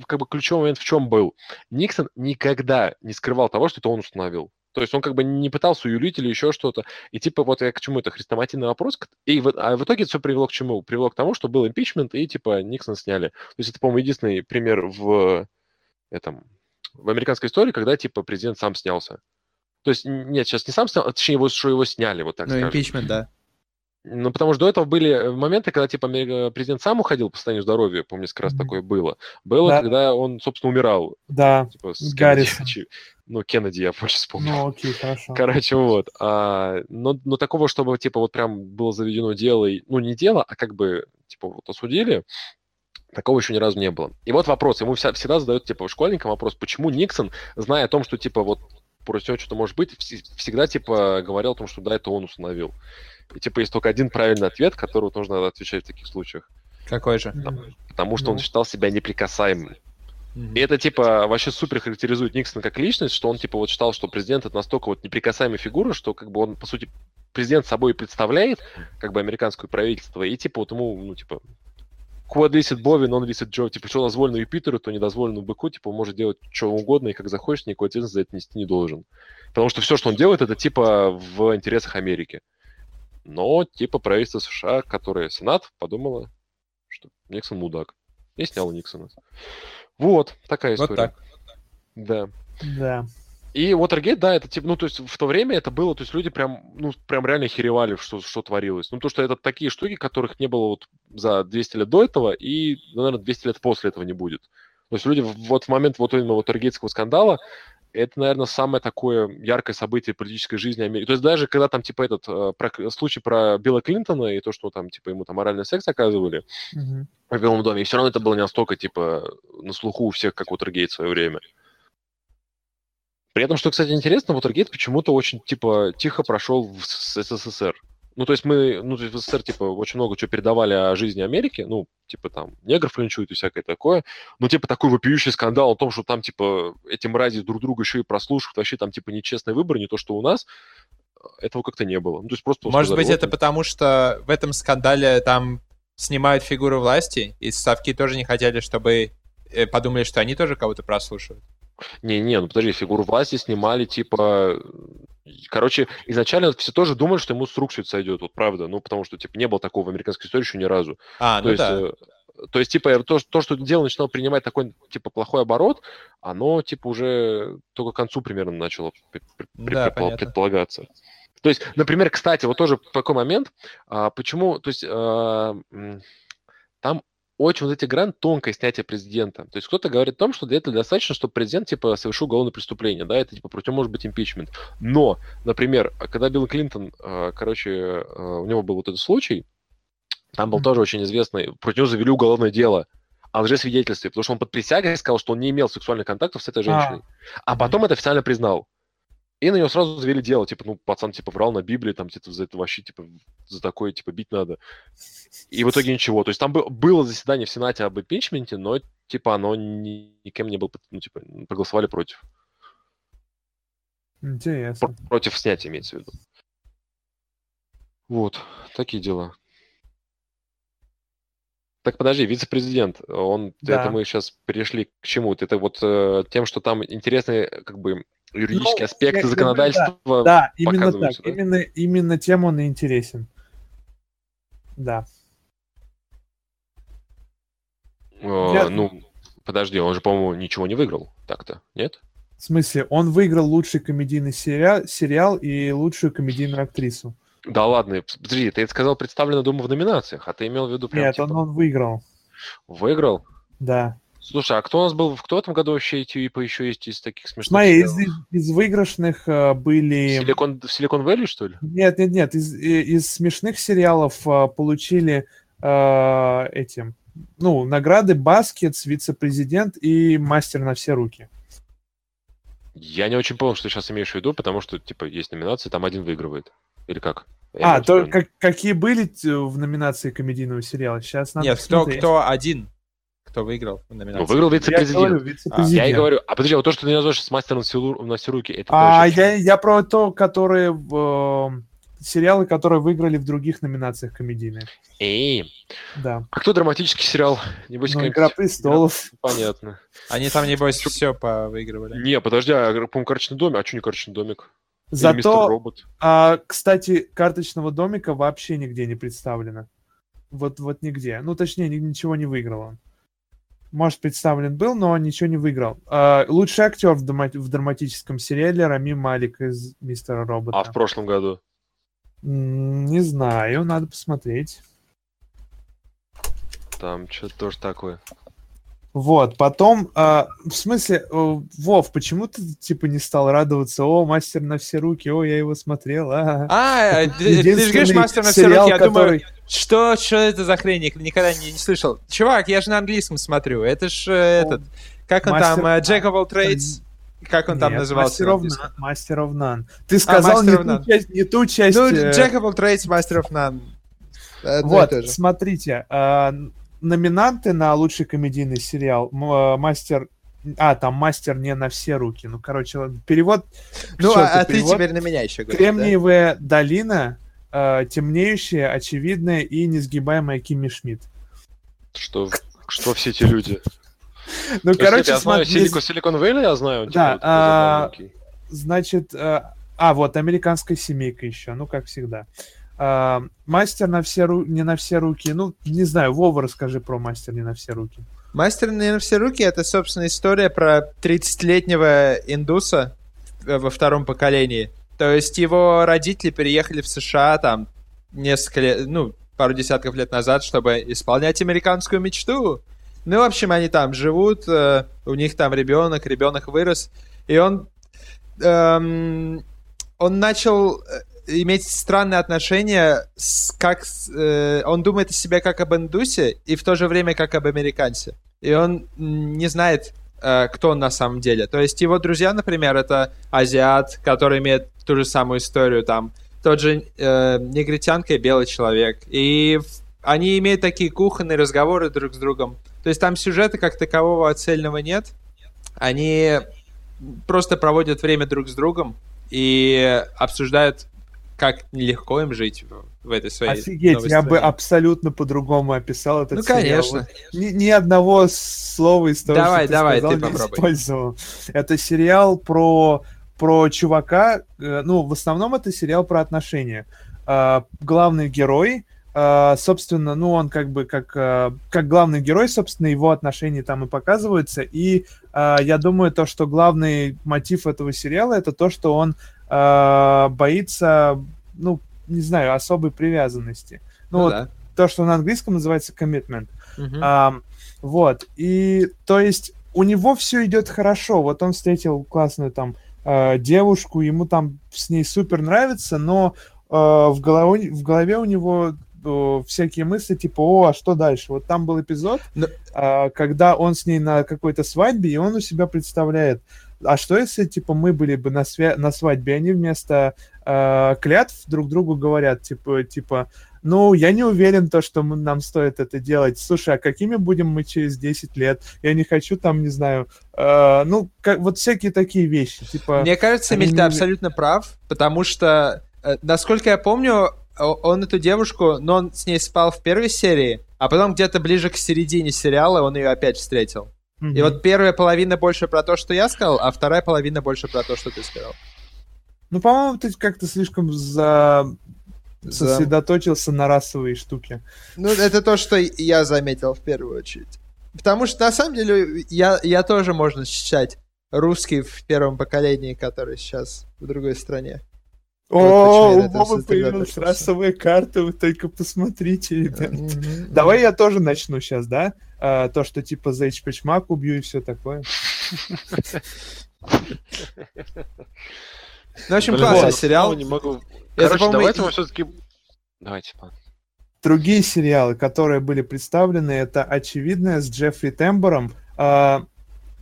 как бы ключевой момент в чем был? Никсон никогда не скрывал того, что это он установил. То есть он как бы не пытался юлить или еще что-то. И типа вот я к чему это хрестоматийный вопрос. И в, а в итоге это все привело к чему? Привело к тому, что был импичмент, и типа Никсон сняли. То есть это, по-моему, единственный пример в этом в американской истории, когда типа президент сам снялся. То есть, нет, сейчас не сам снял, а точнее, его, что его сняли, вот так ну, импичмент, да. Ну, потому что до этого были э, моменты, когда, типа, президент сам уходил по состоянию здоровья, помню, несколько раз mm-hmm. такое было. Было, да. когда он, собственно, умирал. Да, типа, с Гаррисон. Ну, Кеннеди я больше вспомнил. Ну, окей, хорошо. Короче, вот. А, но, но такого, чтобы, типа, вот прям было заведено дело, и, ну, не дело, а как бы, типа, вот осудили, такого еще ни разу не было. И вот вопрос, ему вся, всегда задают, типа, школьникам вопрос, почему Никсон, зная о том, что, типа, вот против него что-то может быть, всегда, типа, говорил о том, что да, это он установил. И, типа, есть только один правильный ответ, который вот нужно отвечать в таких случаях. Какой же? Потому, потому что ну. он считал себя неприкасаемым. И это, типа, вообще супер характеризует Никсона как личность, что он, типа, вот считал, что президент это настолько вот неприкасаемая фигура, что, как бы, он, по сути, президент собой представляет, как бы, американское правительство, и, типа, вот ему, ну, типа, quod licit бови, non licit Джо, типа, что дозволено Юпитеру, то не дозволено быку, типа, он может делать что угодно и как захочет, никакой ответственности за это нести не должен. Потому что все, что он делает, это, типа, в интересах Америки. Но, типа, правительство США, которое Сенат, подумало, что Никсон мудак. И снял Никсона. Вот, такая Вот история. так. Да. Да. И Watergate, да, это типа, ну, то есть в то время это было, то есть люди прям, ну, прям реально херевали, что, что творилось. Ну, то, что это такие штуки, которых не было вот за 200 лет до этого, и, наверное, 200 лет после этого не будет. То есть люди вот в момент вот именно Watergate'ского скандала, это, наверное, самое такое яркое событие политической жизни Америки. То есть даже когда там, типа, этот э, про- случай про Билла Клинтона и то, что там, типа, ему там моральный секс оказывали Мгм. в Белом доме, и все равно это было не настолько, типа, на слуху у всех, как Watergate в свое время. При этом, что, кстати, интересно, Watergate почему-то очень, типа, тихо прошел в СССР. Ну, то есть мы, ну, то есть в СССР, типа, очень много чего передавали о жизни Америки, ну, типа, там, негров линчуют и всякое такое, но, типа, такой вопиющий скандал о том, что там, типа, эти мрази друг друга еще и прослушивают, вообще там, типа, нечестный выбор, не то, что у нас, этого как-то не было. Ну, то есть просто... Может сказали, быть, вот это потому, что в этом скандале там снимают фигуру власти, и ставки тоже не хотели, чтобы э, подумали, что они тоже кого-то прослушивают. Не-не, ну подожди, фигуру власти снимали, типа... Короче, изначально все тоже думали, что ему с рук все это сойдет, вот правда. Ну, потому что, типа, не было такого в американской истории еще ни разу. А, то ну есть, да. э, то есть, типа, то, то, что дело начинало принимать такой, типа, плохой оборот, оно, типа, уже только к концу примерно начало пре- Да, предпол- понятно. предполагаться. То есть, например, кстати, вот тоже такой момент, а, почему, то есть, а, там очень вот эти грань тонкое снятие президента. То есть кто-то говорит о том, что для этого достаточно, чтобы президент, типа, совершил уголовное преступление, да, это, типа, против может быть импичмент. Но, например, когда Билл Клинтон, а, короче, а, у него был вот этот случай, там был Мгм. тоже очень известный, против него завели уголовное дело о лжесвидетельстве, потому что он под присягой сказал, что он не имел сексуальных контактов с этой женщиной. А, потом это официально признал. И на него сразу завели дело, типа, ну, пацан, типа, врал на Библии, там, типа, за это вообще, типа, за такое, типа, бить надо. И в итоге ничего. То есть там бы- было заседание в Сенате об импичменте, но, типа, оно ни- никем не было, ну, типа, проголосовали против. Интересно. Пр- против снятия, имеется в виду. Вот, такие дела. Так подожди, вице-президент, он, Да. это мы сейчас перешли к чему? Это вот э, тем, что там интересные, как бы, юридические Ну, аспекты законодательства. Да, именно так. да? Именно, именно тем он и интересен. Да. Э, Я- Ну, подожди, он же, по-моему, ничего не выиграл так-то, нет? В смысле, он выиграл лучший комедийный сериал, сериал и лучшую комедийную актрису. Да ладно, подожди, ты это сказал представлено, думаю, в номинациях, а ты имел в виду прям, Нет, типа, он, он выиграл. выиграл? Да. Слушай, а кто у нас был, кто в этом году вообще типа еще есть из таких смешных Смотри, из, из- выигрышных э, были... Силикон, в Silicon Valley, что ли? Нет, нет, нет, из, из смешных сериалов э, получили э, этим, ну, награды Baskets, вице-президент и мастер на все руки. Я не очень понял, что ты сейчас имеешь в виду, потому что, типа, есть номинации, там один выигрывает. Или как? Я а, то как, какие были т- в номинации комедийного сериала? Сейчас надо Нет, кто, посмотреть. кто один, кто выиграл в номинации? Ну, выиграл Я вице-президент. говорю, Я вице-президент. и говорю, а подожди, а вот то, что ты называешь с мастером на все, ру- на все руки, это А я, я про то, которые э, сериалы, которые выиграли в других номинациях комедийные. Эй, Да. а кто драматический сериал? Небось, Ну, Игра престолов. Понятно. Они там, небось, все повыигрывали. Не, подожди, а, по-моему, карточный домик. А что не карточный домик? Зато, Робот? а, кстати, карточного домика вообще нигде не представлено. Вот, вот нигде. Ну, точнее, ни- ничего не выиграл он. Может, представлен был, но ничего не выиграл. А, лучший актер в, драмати- в драматическом сериале Рами Малик из Мистера Робота. А в прошлом году? Не знаю, надо посмотреть. Там что-то тоже такое. Вот, потом, а, в смысле, э, Вов, почему ты, типа, не стал радоваться? О, мастер на все руки, о, я его смотрел. А, А, э, [LAUGHS] ты же говоришь мастер на все руки, я думаю, что, что это за хрень, я никогда не, не слышал. Чувак, я же на английском смотрю, это ж э, этот, как он там, э, Jack of all trades, как он там назывался? Master of? None, Master of None. Ты сказал не, ту часть, не ту часть. Ну, э, Jack of all trades, Master of none. Одно Вот, смотрите, а, номинанты на лучший комедийный сериал м- а, Мастер... А, там мастер не на все руки. Ну, короче, ладно, перевод... Ну, Чё а, а ты теперь на меня еще говоришь, да? Кремниевая долина, а, темнеющая, очевидная и несгибаемая Кимми Шмидт. Что, что все эти люди? Ну, короче, я знаю Силикон, Вэлли, я знаю. типа, Да, такой а, значит, э, а, вот, американская семейка еще, ну, как всегда. А, мастер на все ру... не на все руки. Ну, не знаю, Вова, расскажи про мастер не на все руки. Мастер не на все руки это, собственно, история про 30-летнего индуса э, во втором поколении. То есть его родители переехали в США там несколько лет, ну, пару десятков лет назад, чтобы исполнять американскую мечту. Ну, в общем, они там живут, э, у них там ребенок, ребенок вырос, и он, эм, он начал э, иметь странные отношения, с, как э, он думает о себе как об индусе и в то же время как об американце. И он не знает, э, кто он на самом деле. То есть его друзья, например, это азиат, который имеет ту же самую историю, там тот же э, негритянка и белый человек. И они имеют такие кухонные разговоры друг с другом. То есть там сюжета как такового цельного нет. Они просто проводят время друг с другом и обсуждают, как нелегко им жить в, в этой своей Офигеть, я бы абсолютно по-другому описал этот Ну, сериал. конечно. Вот Ни, ни одного слова из того, Давай, что ты давай, сказал, ты не попробуй. использовал. Это сериал про, про чувака, э, ну, в основном это сериал про отношения. А, главный герой, а, собственно, ну, он как бы как, а, как главный герой, собственно, его отношения там и показываются. И я думаю, то, что главный мотив этого сериала, это то, что он а, боится, ну, не знаю, особой привязанности. Ну, Ну вот да. то, что на английском называется commitment. Мгм. Ам, вот. И то есть у него все идет хорошо. Вот он встретил классную там э, девушку, ему там с ней супер нравится, но э, в, голове, в голове у него э, всякие мысли типа, о, а что дальше? Вот там был эпизод, Но- э, когда он с ней на какой-то свадьбе, и он у себя представляет, а что если, типа, мы были бы на, свя- на свадьбе, они вместо э, клятв друг другу говорят, типа, типа, ну, я не уверен, то, что мы- нам стоит это делать. Слушай, а какими будем мы через 10 лет? Я не хочу там, не знаю, э, ну, как, вот всякие такие вещи, типа... Мне кажется, Эмиль, ты абсолютно прав, потому что, э, насколько я помню, он эту девушку, но он с ней спал в первой серии, а потом где-то ближе к середине сериала он ее опять встретил. Мгм. И вот первая половина больше про то, что я сказал, а вторая половина больше про то, что ты сказал. Ну, по-моему, ты как-то слишком за... За- сосредоточился на расовые штуки. Ну, это то, что я заметил в первую очередь. Потому что, на самом деле, я, я тоже можно считать русский в первом поколении, который сейчас в другой стране. О, у Вовы появилась расовая карта, вы только посмотрите, ребят. Мгм. Давай я тоже начну сейчас, да? А, то, что типа за Эйчпэчмак убью и все такое. [LAUGHS] Ну, в общем, классный сериал. снова Не могу. Короче, давайте и- мы все-таки... Давайте, ладно. Другие сериалы, которые были представлены, это «Очевидное» с Джеффри Тембором, а,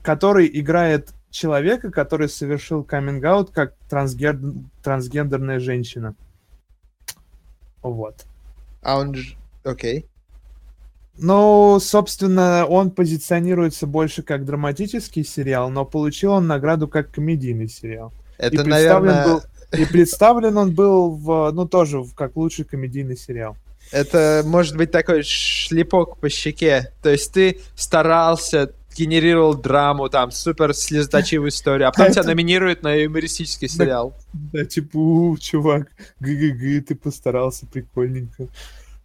который играет человека, который совершил каминг-аут как трансгер- трансгендерная женщина. Вот. А он ж... Окей. Ну, собственно, он позиционируется больше как драматический сериал, но получил он награду как комедийный сериал. Это, и представлен наверное... был, [LAUGHS] и представлен он был в, ну тоже в- как лучший комедийный сериал. Это может быть такой шлепок по щеке. То есть ты старался, генерировал драму, там, супер слезоточивую историю, а потом тебя Это- номинируют на юмористический сериал. Да, типа, у, чувак, ГГГ, ты постарался, прикольненько.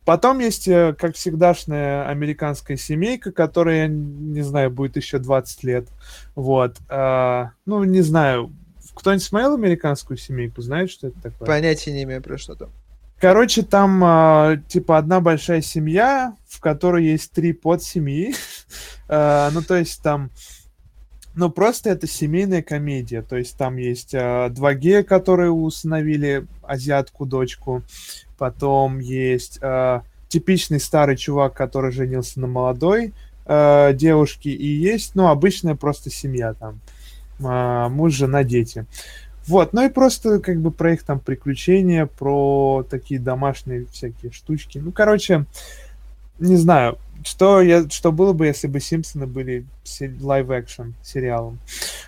Потом есть, э, как всегдашняя американская семейка, которая, не знаю, будет еще 20 лет. Вот. А, ну, не знаю, кто-нибудь смотрел американскую семейку? Знает, что это такое? Понятия не имею про что там. Короче, там а, типа одна большая семья, в которой есть три подсемьи. А, [LAUGHS] ну, то есть там... Ну, просто это семейная комедия. То есть там есть а, два гея, которые усыновили азиатку дочку. Потом есть а, типичный старый чувак, который женился на молодой а, девушке. И есть, ну, обычная просто семья там. А, муж, жена, дети. Вот, ну и просто как бы про их там приключения, про такие домашние всякие штучки. Ну, короче, не знаю, что, я, что было бы, если бы Симпсоны были live-action сериалом.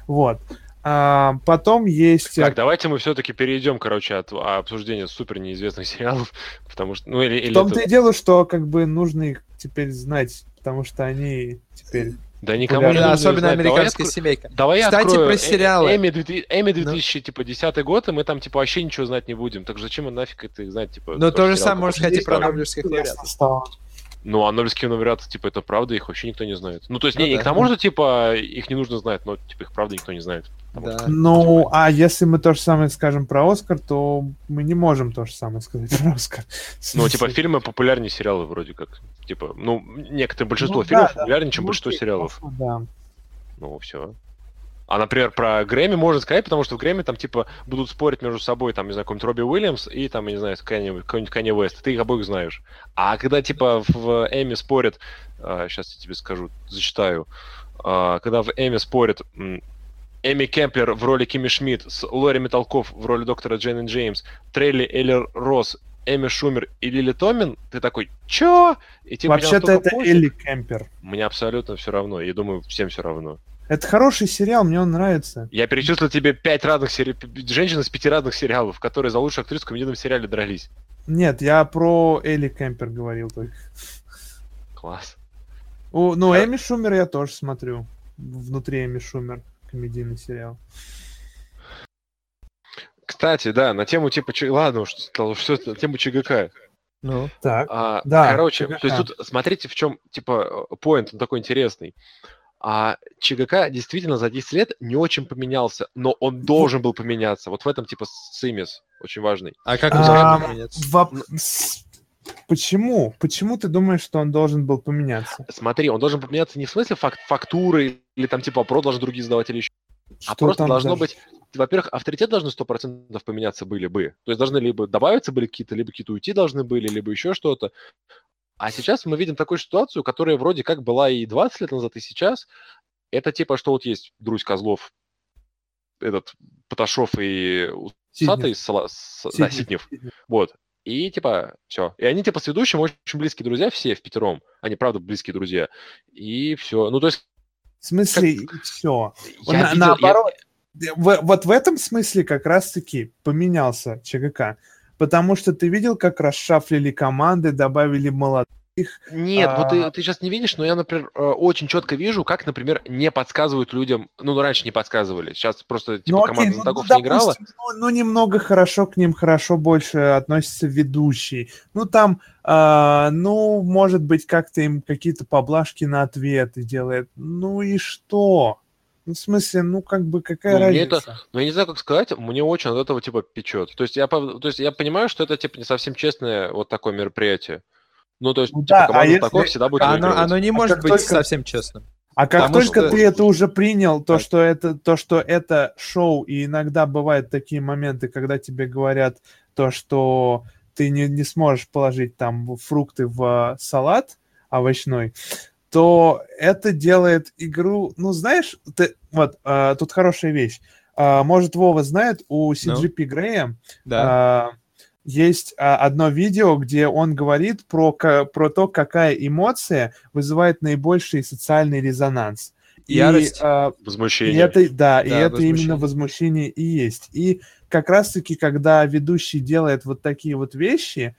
Вот. А, потом есть... Так, давайте мы все-таки перейдем, короче, от обсуждения супер неизвестных сериалов, [LAUGHS] потому что... Ну, или, или В том-то это... и дело, что как бы нужно их теперь знать, потому что они теперь да никому не Особенно знать. американская давай семейка. Давай Кстати, открою. про сериалы. Эмми, Эмми 2010 ну. год, и мы там, типа, вообще ничего знать не будем. Так зачем он нафиг это знать, типа... Ну, то же самое можно сказать и про Нобелевских лауреатов. Ну, а Нобелевские лауреаты, типа, это правда, их вообще никто не знает. Ну, то есть, ну, не, да. не к тому, что, типа, их не нужно знать, но, типа, их правда никто не знает. Да. Ну, а если мы то же самое скажем про Оскар, то мы не можем то же самое сказать про Оскар. Ну, типа, фильмы популярнее сериалы вроде как. Типа, ну, некоторые большинство ну, фильмов да, популярнее, да. чем большинство сериалов. Да. Ну, все. А, например, про Грэмми можно сказать, потому что в Грэмми там, типа, будут спорить между собой, там, не знаю, какой-нибудь Робби Уильямс и, там, я не знаю, какой-нибудь Канни Уэст. Ты их обоих знаешь. А когда, типа, в Эми спорят, а, сейчас я тебе скажу, зачитаю, а, когда в Эми спорят Эми Кемпер в роли Кими Шмидт, с Лори Металков в роли доктора Джейн Джеймс, Трелли Эллер Росс, Эми Шумер и Лили Томин, ты такой, чё? И, типа, Вообще-то это пофиг. Элли Кемпер. Мне абсолютно все равно. Я думаю, всем все равно. Это хороший сериал, мне он нравится. Я перечислил тебе пять разных сериалов, женщин из пяти разных сериалов, которые за лучшую актрису в комедийном сериале дрались. Нет, я про Элли Кемпер говорил только. Класс. О, ну, я... Эми Шумер я тоже смотрю. Внутри Эми Шумер комедийный сериал. Кстати, да, на тему типа... Ладно уж, что на тему ЧГК. Ну, так. А, да, короче, ЧГК. то есть тут смотрите, в чем, типа, поинт, он такой интересный. А ЧГК действительно за 10 лет не очень поменялся, но он должен был поменяться. Вот в этом, типа, симис очень важный. А как он а, поменяться? Воп... Почему? Почему ты думаешь, что он должен был поменяться? Смотри, он должен поменяться не в смысле факт фактуры или там типа про должны другие сдавать или еще. А что а просто должно даже? быть, во-первых, авторитет должны 100% поменяться были бы. То есть должны либо добавиться были какие-то, либо какие-то уйти должны были, либо еще что-то. А сейчас мы видим такую ситуацию, которая вроде как была и 20 лет назад, и сейчас. Это типа, что вот есть Друзь Козлов, этот Поташов и Усатый, Сала... Сиднев. Да, Сиднев. Сиднев. Вот. И типа, все. И они типа с ведущим очень близкие друзья, все в пятером. Они правда близкие друзья. И все. Ну, то есть... В смысле, как... все. Я На, видел, наоборот, я... в, вот в этом смысле как раз-таки поменялся ЧГК. Потому что ты видел, как расшафлили команды, добавили молодых. Нет, а... вот ты, ты сейчас не видишь, но я, например, э, очень четко вижу, как, например, не подсказывают людям, ну, раньше не подсказывали, сейчас просто, типа, ну, окей, команда ну, знатоков ну, не играла. Ну, ну, немного хорошо к ним, хорошо больше относится ведущий. Ну, там, а, ну, может быть, как-то им какие-то поблажки на ответы делает. Ну и что? Ну, в смысле, ну, как бы, какая ну, разница? Это, ну, я не знаю, как сказать, мне очень от этого, типа, печет. То есть, я, то есть, я понимаю, что это, типа, не совсем честное вот такое мероприятие. Ну, то есть, ну, типа, да, команда а такого если... всегда будет оно, оно не а может быть только... совсем честным. А как Потому только что... ты это уже принял, то что это, то, что это шоу, и иногда бывают такие моменты, когда тебе говорят то, что ты не, не сможешь положить там фрукты в салат овощной, то это делает игру, ну, знаешь, ты, вот, а, тут хорошая вещь. А, может, Вова знает, у CGP no. Грея да. а, есть а, одно видео, где он говорит про, про то, какая эмоция вызывает наибольший социальный резонанс. Ярость, и, а, возмущение. И это, да, да, и это именно возмущение и есть. И как раз-таки, когда ведущий делает вот такие вот вещи,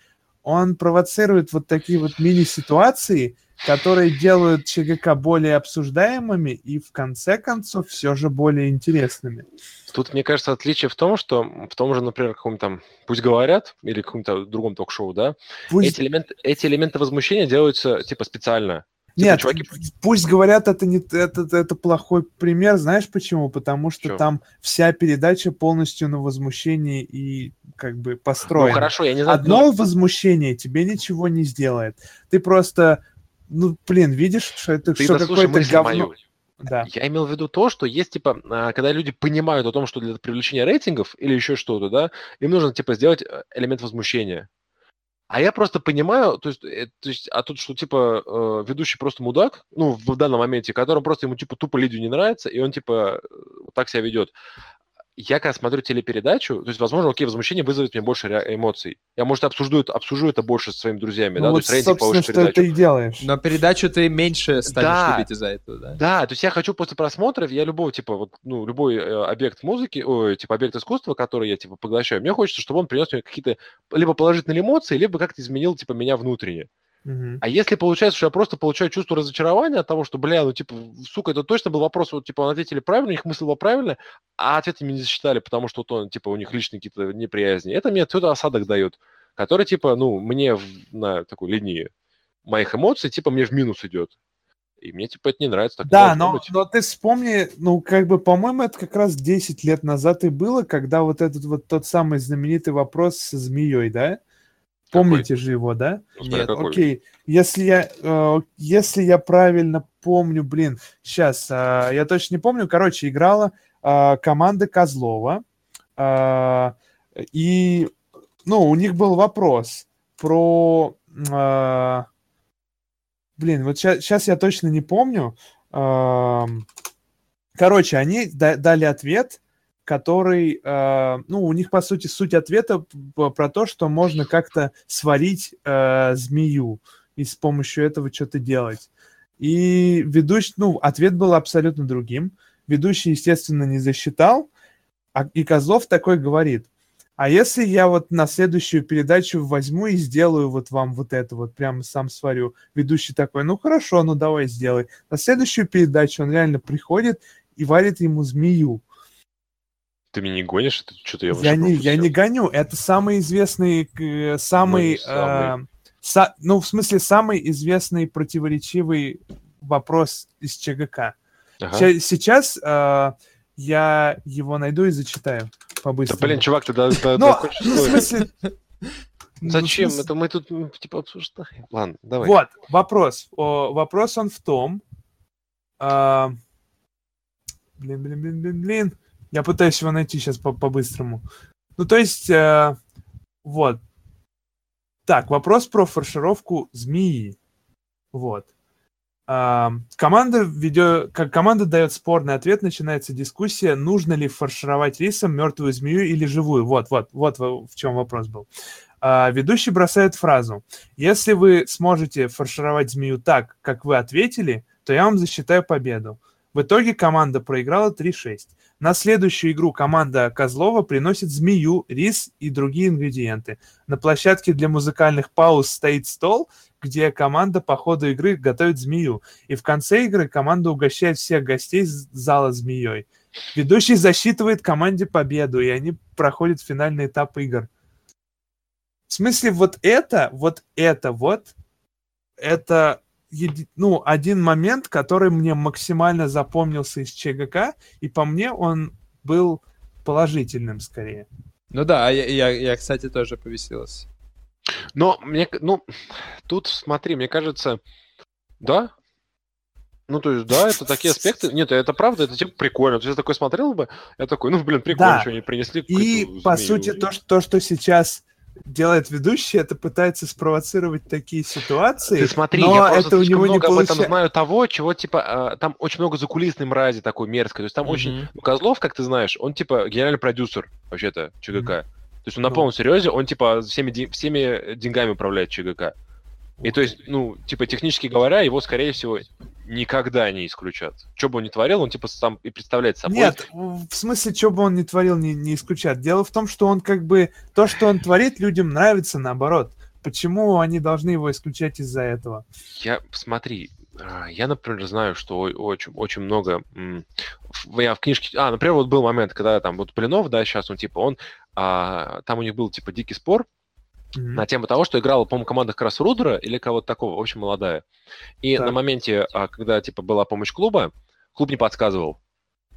он провоцирует вот такие вот мини-ситуации, которые делают ЧГК более обсуждаемыми и в конце концов все же более интересными. Тут, мне кажется, отличие в том, что в том же, например, каком-то там «Пусть говорят» или каком-то другом ток-шоу, да, Пусть... эти, элементы, эти элементы возмущения делаются типа специально. Типа, Нет, чуваки- пусть говорят, это не это, это плохой пример, знаешь почему? Потому что Чё? там вся передача полностью на возмущении и как бы Ну, построена. хорошо, я не знаю. Одно возмущение тебе ничего не сделает. Ты просто, ну, блин, видишь, что это Ты что какое-то говно. мою. Да. Я имел в виду то, что есть, типа, а, когда люди понимают о том, что для привлечения рейтингов или еще что-то, да, им нужно, типа, сделать э, элемент возмущения. А я просто понимаю, то есть, э, то есть а тут что, типа, э, ведущий просто мудак, ну, в данном моменте, которому просто ему, типа, тупо Лидию не нравится, и он, типа, э, вот так себя ведет. Я, когда смотрю телепередачу, то есть, возможно, окей, возмущение вызовет мне больше эмоций. Я, может, обсужду, это- обсужу это больше со своими друзьями, Ну, да, вот, то есть рейтинг повыше что передачу. ты и делаешь. Но передачу ты меньше станешь Да. любить из-за этого, да? Да, то есть я хочу после просмотров, я любого типа, вот, ну, любой э, объект музыки, ой, типа объект искусства, который я типа поглощаю, мне хочется, чтобы он принес мне какие-то либо положительные эмоции, либо как-то изменил типа меня внутренне. А если получается, что я просто получаю чувство разочарования от того, что, бля, ну, типа, сука, это точно был вопрос, вот, типа, ответили правильно, их мысль была правильная, а ответы мне не засчитали, потому что вот он, типа, у них личные какие-то неприязни. Это мне отсюда осадок дает, который, типа, ну, мне в- на такой линии моих эмоций, типа, мне в минус идет. И мне, типа, это не нравится. Так Да, но, быть. но ты вспомни, ну, как бы, по-моему, это как раз 10 лет назад и было, когда вот этот вот тот самый знаменитый вопрос со змеей, да? Помните же его, да? Нет, какой. Окей, если я, э, если я правильно помню, блин, сейчас, я точно не помню, короче, играла э, команда Козлова, э, и, ну, у них был вопрос про, э, блин, вот сейчас я точно не помню, эм, короче, они да- дали ответ, который, э, ну, у них, по сути, суть ответа про то, что можно как-то сварить э, змею и с помощью этого что-то делать. И ведущий, ну, ответ был абсолютно другим. Ведущий, естественно, не засчитал, а, и Козлов такой говорит, а если я вот на следующую передачу возьму и сделаю вот вам вот это вот, прямо сам сварю? Ведущий такой, ну хорошо, ну давай сделай. На следующую передачу он реально приходит и варит ему змею. Ты меня не гонишь? Это что-то я Я, не, я не гоню. Это самый известный, э, самый, Ну, самый. э, са- ну, в смысле, самый известный противоречивый вопрос из ЧГК. Ага. Сейчас э, я его найду и зачитаю Да, по-быстрому. блин, чувак, ты да, да, закончишь ну, в смысле... ну, Зачем? Это мы тут, м, типа, обсуждаем. Ладно, давай. Вот, вопрос. О, вопрос он в том... а, Блин, блин, блин, блин, блин. Я пытаюсь его найти сейчас по- по-быстрому. Ну, то есть, э, вот. Так, вопрос про фаршировку змеи. Вот. А, команда ведет, как команда дает спорный ответ, начинается дискуссия, нужно ли фаршировать рисом мертвую змею или живую. Вот, вот, вот в чем вопрос был. А, ведущий бросает фразу: если вы сможете фаршировать змею так, как вы ответили, то я вам засчитаю победу. В итоге команда проиграла 3-6. На следующую игру команда Козлова приносит змею, рис и другие ингредиенты. На площадке для музыкальных пауз стоит стол, где команда по ходу игры готовит змею. И в конце игры команда угощает всех гостей зала змеей. Ведущий засчитывает команде победу, и они проходят финальный этап игр. В смысле, вот это, вот это вот, это ну, один момент, который мне максимально запомнился из ЧГК, и по мне он был положительным скорее. Ну да, я, я, я, кстати, тоже повеселился. Но мне, ну, тут смотри, мне кажется, да. Ну, то есть, да, это такие аспекты. Нет, это правда, это типа прикольно. То есть, я такой смотрел бы, я такой, ну, блин, прикольно, Да. что они принесли. И, по змею. сути, то что, то, что сейчас делает ведущий, это пытается спровоцировать такие ситуации, Ты смотри, но я просто это у слишком него не много об этом получается. знаю того, чего, типа, а, там очень много закулисной мрази такой мерзкой. То есть, там очень... Мгм. Ну, Козлов, как ты знаешь, он, типа, генеральный продюсер, вообще-то, ЧГК. То есть, он на Ну. полном серьезе, он, типа, всеми, де- всеми деньгами управляет ЧГК. И то есть, ну, типа, технически говоря, его, скорее всего, никогда не исключат. Что бы он ни творил, он, типа, сам и представляет собой. Нет, в смысле, что бы он ни творил, не, не исключат. Дело в том, что он как бы... То, что он творит, людям нравится наоборот. Почему они должны его исключать из-за этого? Я, смотри, а, я, например, знаю, что очень, очень много... Я в книжке... А, например, вот был момент, когда там вот Блинов, да, сейчас он, типа, он... а, там у них был, типа, дикий спор, Мгм. на тему того, что играла, по-моему, команда как раз Рудера или кого-то такого, в общем, молодая. И Так. на моменте, а, когда, типа, была помощь клуба, клуб не подсказывал.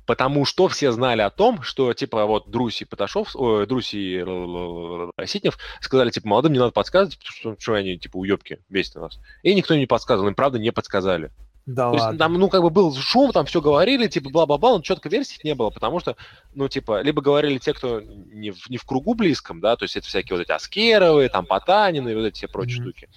Потому что все знали о том, что, типа, вот Друси Поташов, ой, Друси л-л-л-л- Ситнев сказали, типа, молодым не надо подсказывать, потому что, что они, типа, уебки, бесит нас. И никто не подсказывал, им, правда, не подсказали. Да То есть ладно. там, ну, как бы был шум, там все говорили, типа, бла-бла-бла, но четко версий не было, потому что, ну, типа, либо говорили те, кто не в, не в кругу близком, да, то есть это всякие вот эти Аскеровы, там, Потанины и вот эти все прочие Мгм. штуки.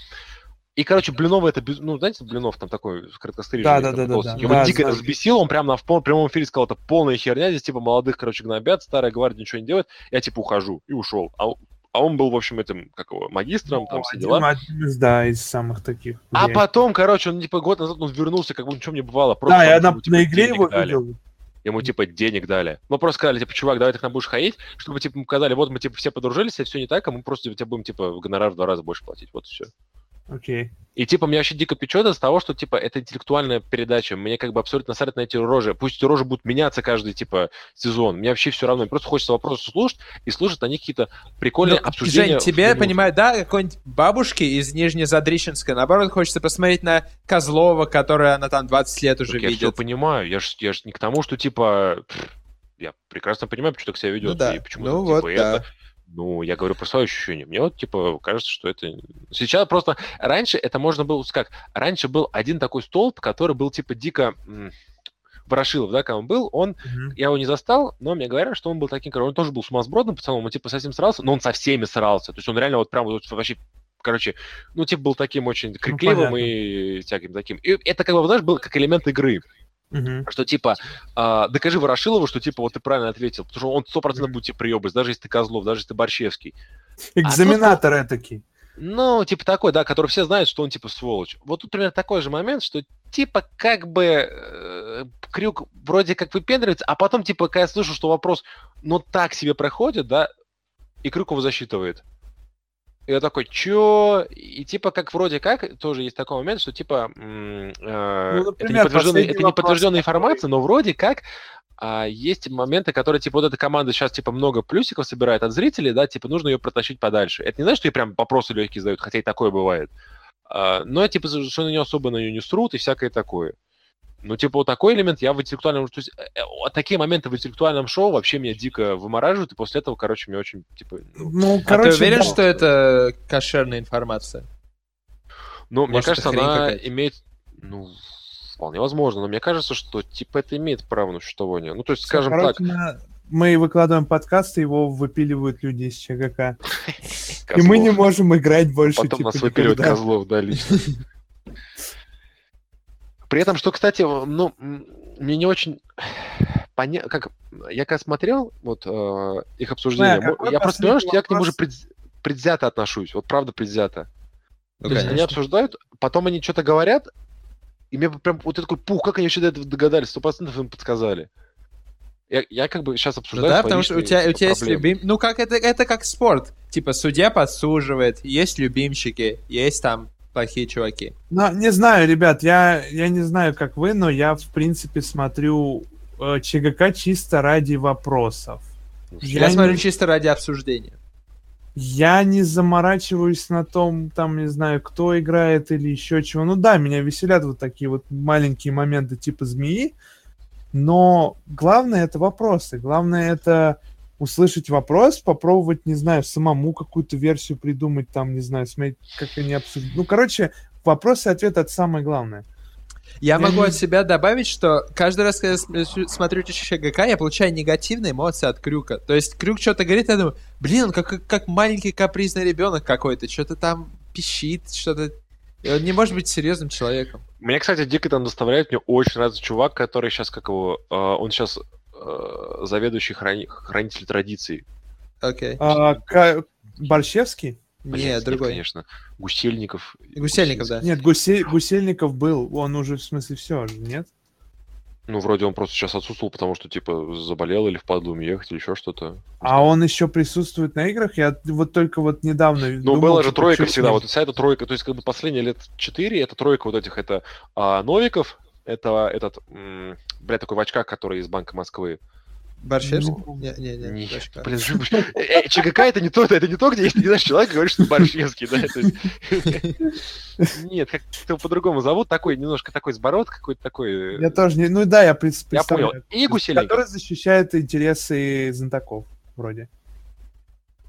И, короче, Блинов это, ну, знаете, Блинов там такой краткостриженный. Да, да, да, да, да. Его Да, дико знаю. взбесил, он прям на в прямом эфире сказал, это полная херня, здесь, типа, молодых, короче, гнобят, старая гвардия ничего не делает, я, типа, ухожу, и ушел. А, а он был, в общем, этим, как его, магистром, там Ну, все один- дела. один из, да, из самых таких. А потом, короче, он, типа, год назад он вернулся, как бы ничего не бывало. Просто Да, я на, типа, на игре его дали. видел. Ему, типа, денег дали. Ну, просто сказали, типа, чувак, давай ты к нам будешь ходить, чтобы, типа, мы сказали, вот мы, типа, все подружились, и все не так, а мы просто тебе будем, типа, гонорар в два раза больше платить. Вот и все. Окей. И, типа, меня вообще дико печет из того, что, типа, это интеллектуальная передача. Мне, как бы, абсолютно насрать на эти рожи. Пусть эти рожи будут меняться каждый, типа, сезон. Мне вообще все равно. Мне просто хочется вопросы слушать и слушать на них какие-то прикольные Ну, обсуждения. Жень, тебе, минуту. понимаю, да, какой-нибудь бабушки из Нижнезадрищенска, наоборот, хочется посмотреть на Козлова, которая она там 20 лет уже Так я все видит. понимаю. Я ж, я ж не к тому, что, типа, я прекрасно понимаю, почему так себя ведет. Ну да. И почему Ну так, вот, типа, да. это. Ну, я говорю про свои ощущения. Мне вот, типа, кажется, что это... Сейчас просто... Раньше это можно было... Как? Раньше был один такой столб, который был, типа, дико... Ворошилов, да, когда он был, он Мгм. я его не застал, но мне говорят, что он был таким, короче, он тоже был сумасбродным пацаном, он типа совсем срался, но он со всеми срался. То есть он реально вот прям вот вообще, короче, ну типа был таким очень крикливым понятно. и всяким таким. И это как бы, знаешь, был как элемент игры, Мгм. что типа а, докажи Ворошилову, что типа вот ты правильно ответил, потому что он сто процентов будет тебе приебать, даже если ты Козлов, даже если ты Борщевский. Экзаменатор этакий. Ну, типа такой, да, который все знают, что он типа сволочь. Вот тут примерно такой же момент, что типа как бы э, Крюк вроде как выпендривается, а потом типа, когда я слышу, что вопрос, ну так себе проходит, да, и Крюк его засчитывает. И я такой, чё? И типа как вроде как, тоже есть такой момент, что типа э, не например, это не подтвержденная информация, но вроде как а, есть моменты, которые, типа, вот эта команда сейчас, типа, много плюсиков собирает от зрителей, да, типа, нужно ее протащить подальше. Это не значит, что ей прям вопросы легкие задают, хотя и такое бывает. А, но, типа, что на нее особо на нее не срут и всякое такое. Ну, типа, вот такой элемент я в интеллектуальном... То есть, э, э, вот такие моменты в интеллектуальном шоу вообще меня дико вымораживают, и после этого, короче, мне очень, типа... Ну, Ну, а короче, ты уверен, да. что это кошерная информация? ну, мне Может, кажется, это хрень она имеет... Ну, вполне возможно, но мне кажется, что, типа, это имеет право на существование. Ну, то есть, скажем короче, так... на- Мы выкладываем подкаст, и его выпиливают люди из ЧГК. [LAUGHS] И мы не можем играть больше. Потом типа, нас выпиливают козлов, да, лично. [LAUGHS] При этом, что, кстати, ну, мне не очень [SIGHS] понятно, как я когда смотрел вот э, их обсуждение, а какой я просто понимаю, что я к ним уже предвз- предвзято отношусь, вот правда предвзято. Ну, То есть они обсуждают, потом они что-то говорят, и мне прям вот такой пух, как они вообще до этого догадались, сто процентов им подсказали. Я, я как бы сейчас Ну обсуждаю да, потому что у тебя, у тебя есть любим... Ну как это, это как спорт. Типа судья подсуживает, есть любимчики, есть там плохие чуваки. Ну, не знаю, ребят, я, я не знаю, как вы, но я, в принципе, смотрю э, ЧГК чисто ради вопросов. Я, Я смотрю не- чисто ради обсуждения. Я не заморачиваюсь на том, там, не знаю, кто играет или еще чего. Ну да, меня веселят вот такие вот маленькие моменты типа змеи, но главное это вопросы. Главное это услышать вопрос, попробовать, не знаю, самому какую-то версию придумать, там, не знаю, смотреть, как они обсуждают. Ну, короче, вопросы и ответы это самое главное. Я могу от себя добавить, что каждый раз, когда я см- смотрю ЧГК, я получаю негативные эмоции от Крюка. То есть Крюк что-то говорит, я думаю, блин, он как, как маленький капризный ребенок какой-то, что-то там пищит, что-то... И он не может быть серьезным человеком. Мне, кстати, дико там доставляет, мне очень нравится чувак, который сейчас, как его, э, он сейчас заведующий храни- хранитель традиций. Окей. А, Ка- Борщевский? Блин, Нет, другой. конечно. Гусельников. Гусельников, да. Нет, Гусе- Гусельников был, он уже, в смысле, все же, нет? Ну, вроде он просто сейчас отсутствовал, потому что, типа, заболел или в Падум ехать, или еще что-то. А он еще присутствует на играх? Я вот только вот недавно Ну, думал, была же тройка всегда, вот вся эта тройка, то есть, как бы последние лет четыре, это тройка вот этих, это а, Новиков, это этот, блядь, такой в очках, который из Банка Москвы, Борщевский? Ну, Не, не, не. Не, блин, э, э, ЧГК это не то, это не то, где если не знаешь человека, говоришь, что Борщевский, да, то есть- Нет, как его по-другому зовут, такой, немножко такой с бородкой, какой-то такой... Я тоже не... Ну да, я пред- Я понял. представляю. И Гусельников. Который защищает интересы знатоков, вроде.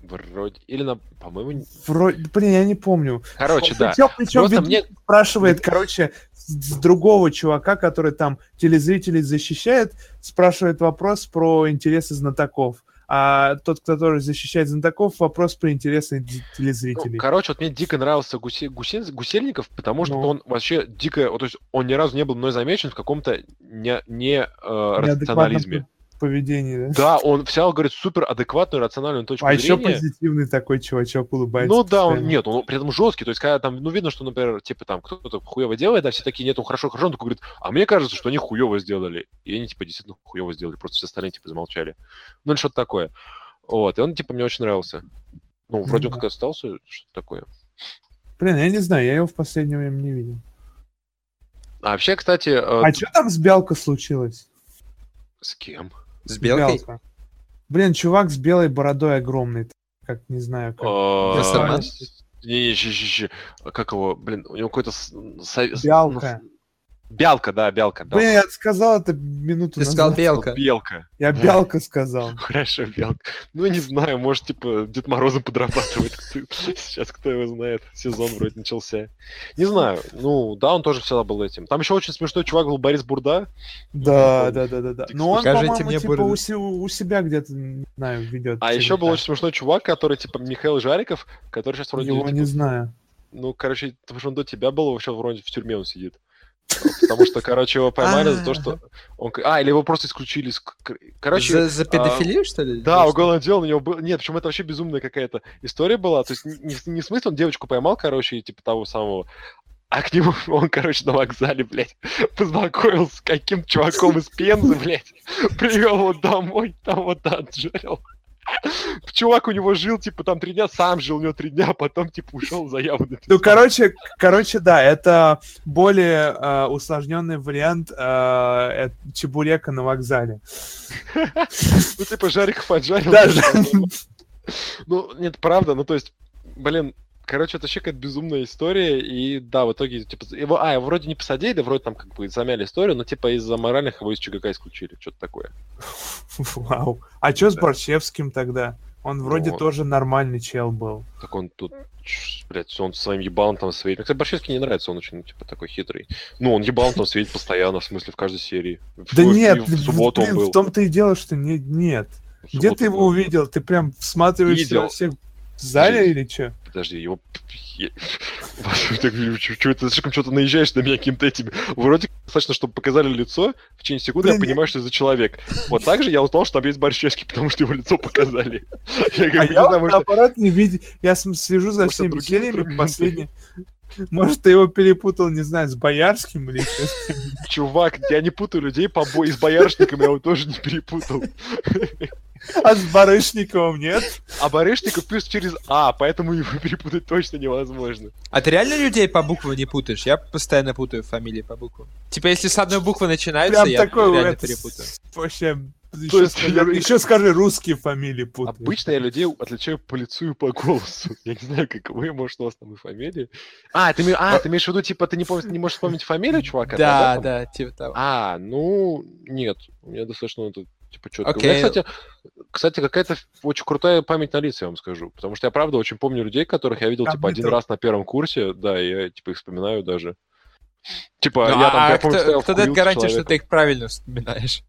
Вроде, или на, по-моему... Вроде... Блин, я не помню. Короче, да. Причем, причем Просто мне... спрашивает, короче, с другого чувака, который там телезрителей защищает, спрашивает вопрос про интересы знатоков. А тот, который защищает знатоков, вопрос про интересы д- Ну, телезрителей. короче, вот мне дико нравился Гусе- Гусен- Гусельников, потому что Ну. он вообще дико, вот, то есть он ни разу не был мной замечен в каком-то не, не э, рационализме. Поведении, да? Он всегда говорит супер адекватную, рациональную точку А еще зрения. позитивный такой чувачок улыбается. Ну да, он нет, он при этом жесткий. То есть, когда там, ну, видно, что, например, типа там кто-то хуево делает, да, все такие, нет, он хорошо, хорошо, он такой говорит, а мне кажется, что они хуево сделали. И они, типа, действительно хуево сделали, просто все остальные, типа, замолчали. Ну, или что-то такое. Вот, и он, типа, мне очень нравился. Ну, вроде он как остался, что-то такое. Блин, я не знаю, я его в последнее время не видел. А вообще, кстати, э, А что там с Бялкой случилось? с кем? С белкой? Бялка. Блин, чувак с белой бородой огромный. Как, не знаю, как. Э? Не, не, щи, щи, щи. Как его, блин, у него какой-то... с- Бялка. Бялка, да, Бялка. Бялка. Блин, я сказал это минуту Ты сказал назад. белка. Белка. Я Бялка сказал. [LAUGHS] Хорошо, Белка. Ну, не знаю, может, типа, Дед Морозом подрабатывает. [LAUGHS] Сейчас кто его знает. Сезон вроде начался. Не знаю. Ну, да, он тоже всегда был этим. Там еще очень смешной чувак был Борис Бурда. Да, да, да, да, да. Но он, по-моему, мне типа у себя где-то, не знаю, ведет. А еще был очень смешной чувак, который, типа, Михаил Жариков, который сейчас вроде, Его типа, не знаю. ну, короче, потому что он до тебя был, вообще вроде в тюрьме он сидит. Потому что, короче, его поймали за то, что он... А, или его просто исключили. из к- Короче, За, за педофилию, что ли? Да, уголовное дело на него было. Нет, причем это вообще безумная какая-то история была. То есть не, в- не в смысле он девочку поймал, короче, и типа того самого. А к нему [LAUGHS] он, короче, на вокзале, блядь, познакомился с каким-то чуваком из Пензы, блядь. [LAUGHS] Привел его домой, там вот отжарил. [LAUGHS] Чувак у него жил, типа, там три дня, сам жил у него три дня, а потом, типа, ушел заяву написал. Ну, короче, короче, да, это более э, усложненный вариант э, э, чебурека на вокзале. [LAUGHS] Ну, типа, Жариков поджарил. Даже. [LAUGHS] Ну, нет, правда, ну, то есть, блин, короче, это вообще какая-то безумная история, и да, в итоге, типа, его, а, его вроде не посадили, вроде там как бы замяли историю, но, типа, из-за моральных его из ЧГК исключили, что-то такое. [LAUGHS] Вау. А что с Борщевским тогда? Он вроде Ну, тоже нормальный чел был. Так он тут, блядь, он своим ебалом там светит. Кстати, Борщевский не нравится, он очень, типа, такой хитрый. Ну, он ебалом там светит постоянно, в смысле, в каждой серии. В- Да в- нет, и в субботу он блин, был. в том-то и дело, что не, нет. В Где ты его был. увидел? Ты прям всматриваешься во всех в зале Подожди. или что? Подожди, его... [LAUGHS] ты слишком что-то наезжаешь на меня каким-то этим... Вроде достаточно, чтобы показали лицо, в течение секунды я понимаю, что это за человек. Вот так же я узнал, что там есть Борщевский, [LAUGHS] потому что его лицо показали. [LAUGHS] Я как А не я знаю, может, наоборот не видел. Я слежу за всеми сериями последние. Может, ты его перепутал, не знаю, с Боярским или чувак, я не путаю людей по бой с боярышником, я его тоже не перепутал. А с Барышниковым нет? А Барышников плюс через А, поэтому его перепутать точно невозможно. А ты реально людей по буквам не путаешь? Я постоянно путаю фамилии по буквам. Типа, если с одной буквы начинаются, Прям я такой реально это, перепутаю. вообще... То Еще, есть скажи, я- еще скажи русские фамилии путаешь. Обычно я людей отличаю по лицу и по голосу. Я не знаю, как вы, может, у вас там и фамилии. А, ты, име- а, ты имеешь в виду, типа, ты не, помнишь, не можешь вспомнить фамилию чувака? Да, этом? да, типа того. А, ну, нет. У меня достаточно это, типа, четко. У меня, кстати, кстати, какая-то очень крутая память на лица, я вам скажу. Потому что я, правда, очень помню людей, которых я видел, Там типа, один раз на первом курсе, да, и я, типа, их вспоминаю даже. Типа, Ну, я там, а я помню, кто, кто дает гарантию, что человеком. ты их правильно вспоминаешь?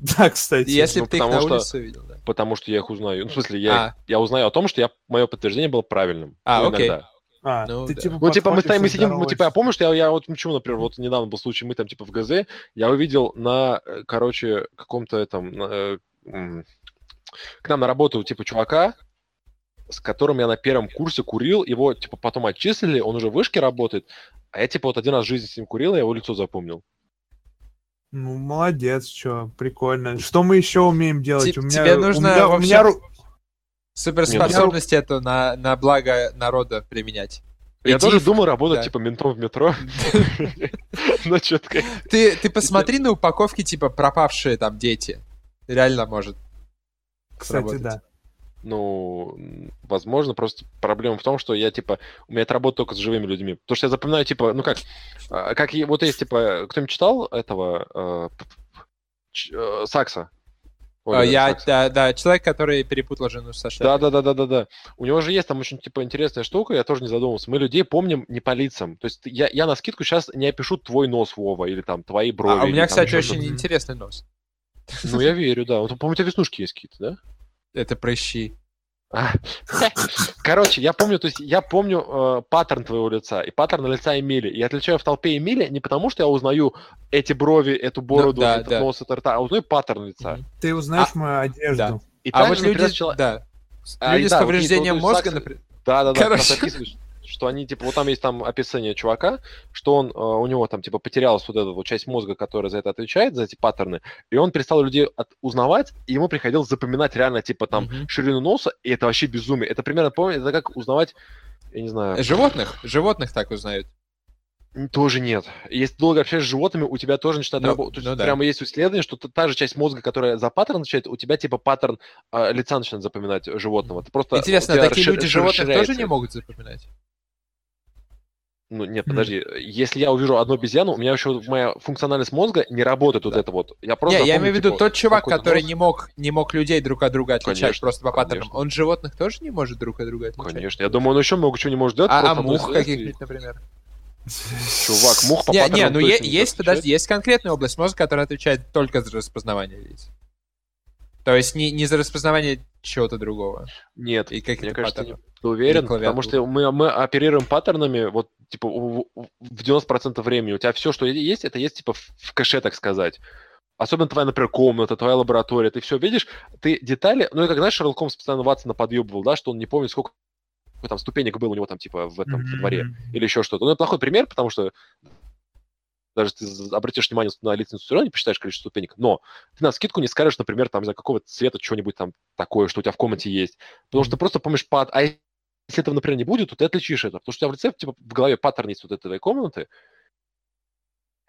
[LAUGHS] Да, кстати. Если ну, бы ты их на потому что- улице увидел, да. Потому что я их узнаю. [LAUGHS] Ну, в смысле, я, А. я узнаю о том, что я, мое подтверждение было правильным. А, Ну, окей. иногда. А, Ну, ты да. типа Ну, типа, мы мы сидим, ну, типа, я помню, что я, я вот почему, например, вот недавно был случай, мы там, типа, в ГЗ, я увидел на, э, короче, каком-то этом, на, э, к нам на работу, типа, чувака, с которым я на первом курсе курил, его, типа, потом отчислили, он уже в вышке работает, а я, типа, вот один раз в жизни с ним курил, я его лицо запомнил. Ну, молодец, что, прикольно. Что мы еще умеем делать? Те- у меня, тебе у нужно меня- у вообще- меня ру- Суперспособность эту на, на благо народа применять. Я Иди тоже в- думал работать, да. типа, ментом в метро. [LAUGHS] Но как... Ты, ты посмотри на упаковке, типа, пропавшие там дети. Реально может Кстати, да. Ну, возможно, просто проблема в том, что я, типа, у меня это работа только с живыми людьми. Потому что я запоминаю, типа, ну как, а, как вот есть, типа, кто-нибудь читал этого э, э, Сакса? А, Оливера Я, Сакса? да, да, человек, который перепутал жену со Да, шляпой. да, да, да, да, да. У него же есть там очень типа интересная штука, я тоже не задумывался. Мы людей помним не по лицам. То есть я, я на скидку сейчас не опишу твой нос, Вова, или там твои брови. А, у меня, кстати, очень интересный нос. Ну, я верю, да. Вот, по-моему, у тебя веснушки есть какие-то, да? Это прыщи. А. [LAUGHS] Короче, я помню, то есть я помню э, паттерн твоего лица и паттерн лица Эмили. И отличаю в толпе Эмили не потому, что я узнаю эти брови, эту бороду, да, этот да. нос, это рта, а узнаю паттерн лица. Ты узнаешь мою одежду. И А также, вот люди, например, чело- да, А, люди с да, повреждением мозга, например. Да, да, да, Короче. Что они, типа, вот там есть там описание чувака, что он, э, у него там, типа, потерялась вот эта вот часть мозга, которая за это отвечает, за эти паттерны, и он перестал людей от- узнавать, и ему приходилось запоминать реально, типа, там, Мгм. ширину носа, и это вообще безумие. Это примерно, помню, это как узнавать, я не знаю, Животных, животных так узнают. тоже нет. Если долго общаешься с животными, у тебя тоже начинает Ну, работать. Ну да. прямо есть исследование, что та, же часть мозга, которая за паттерн отвечает, у тебя, типа, паттерн э, лица начинает запоминать животного. Это просто Интересно, у а такие расшир- люди животных тоже не могут запоминать? Ну, нет, подожди. Если я увижу одну обезьяну, у меня еще моя функциональность мозга не работает вот Да. это вот. Я просто Не, я имею в виду типа, тот чувак, который нос. не мог, не мог людей друг от друга отличать Конечно, просто по паттернам. конечно. Он животных тоже не может друг от друга отличать? Конечно. Я думаю, он еще много чего не может делать. А, а мух каких-нибудь, например? Чувак, мух по Не, не, ну есть, подожди, есть конкретная область мозга, которая отвечает только за распознавание лиц. То есть не, не за распознавание чего-то другого. Нет, И каких-то мне кажется, паттернов. ты уверен, потому что мы, мы оперируем паттернами, вот, типа, в 90% времени. У тебя все, что есть, это есть, типа, в кэше, так сказать. Особенно твоя, например, комната, твоя лаборатория. Ты все видишь, ты детали... Ну, и как, знаешь, Шерлок Холмс постоянно Ватсона подъебывал, да, что он не помнит, сколько там ступенек было у него там, типа, в этом, во дворе. Или еще что-то. Ну, это плохой пример, потому что даже ты обратишь внимание на лестницу все равно не посчитаешь количество ступенек, но ты на скидку не скажешь, например, там, за какого цвета что-нибудь там такое, что у тебя в комнате есть. Потому что ты просто помнишь пат... А если этого, например, не будет, то ты отличишь это. Потому что у тебя в лице, типа, в голове паттерн есть вот этой комнаты.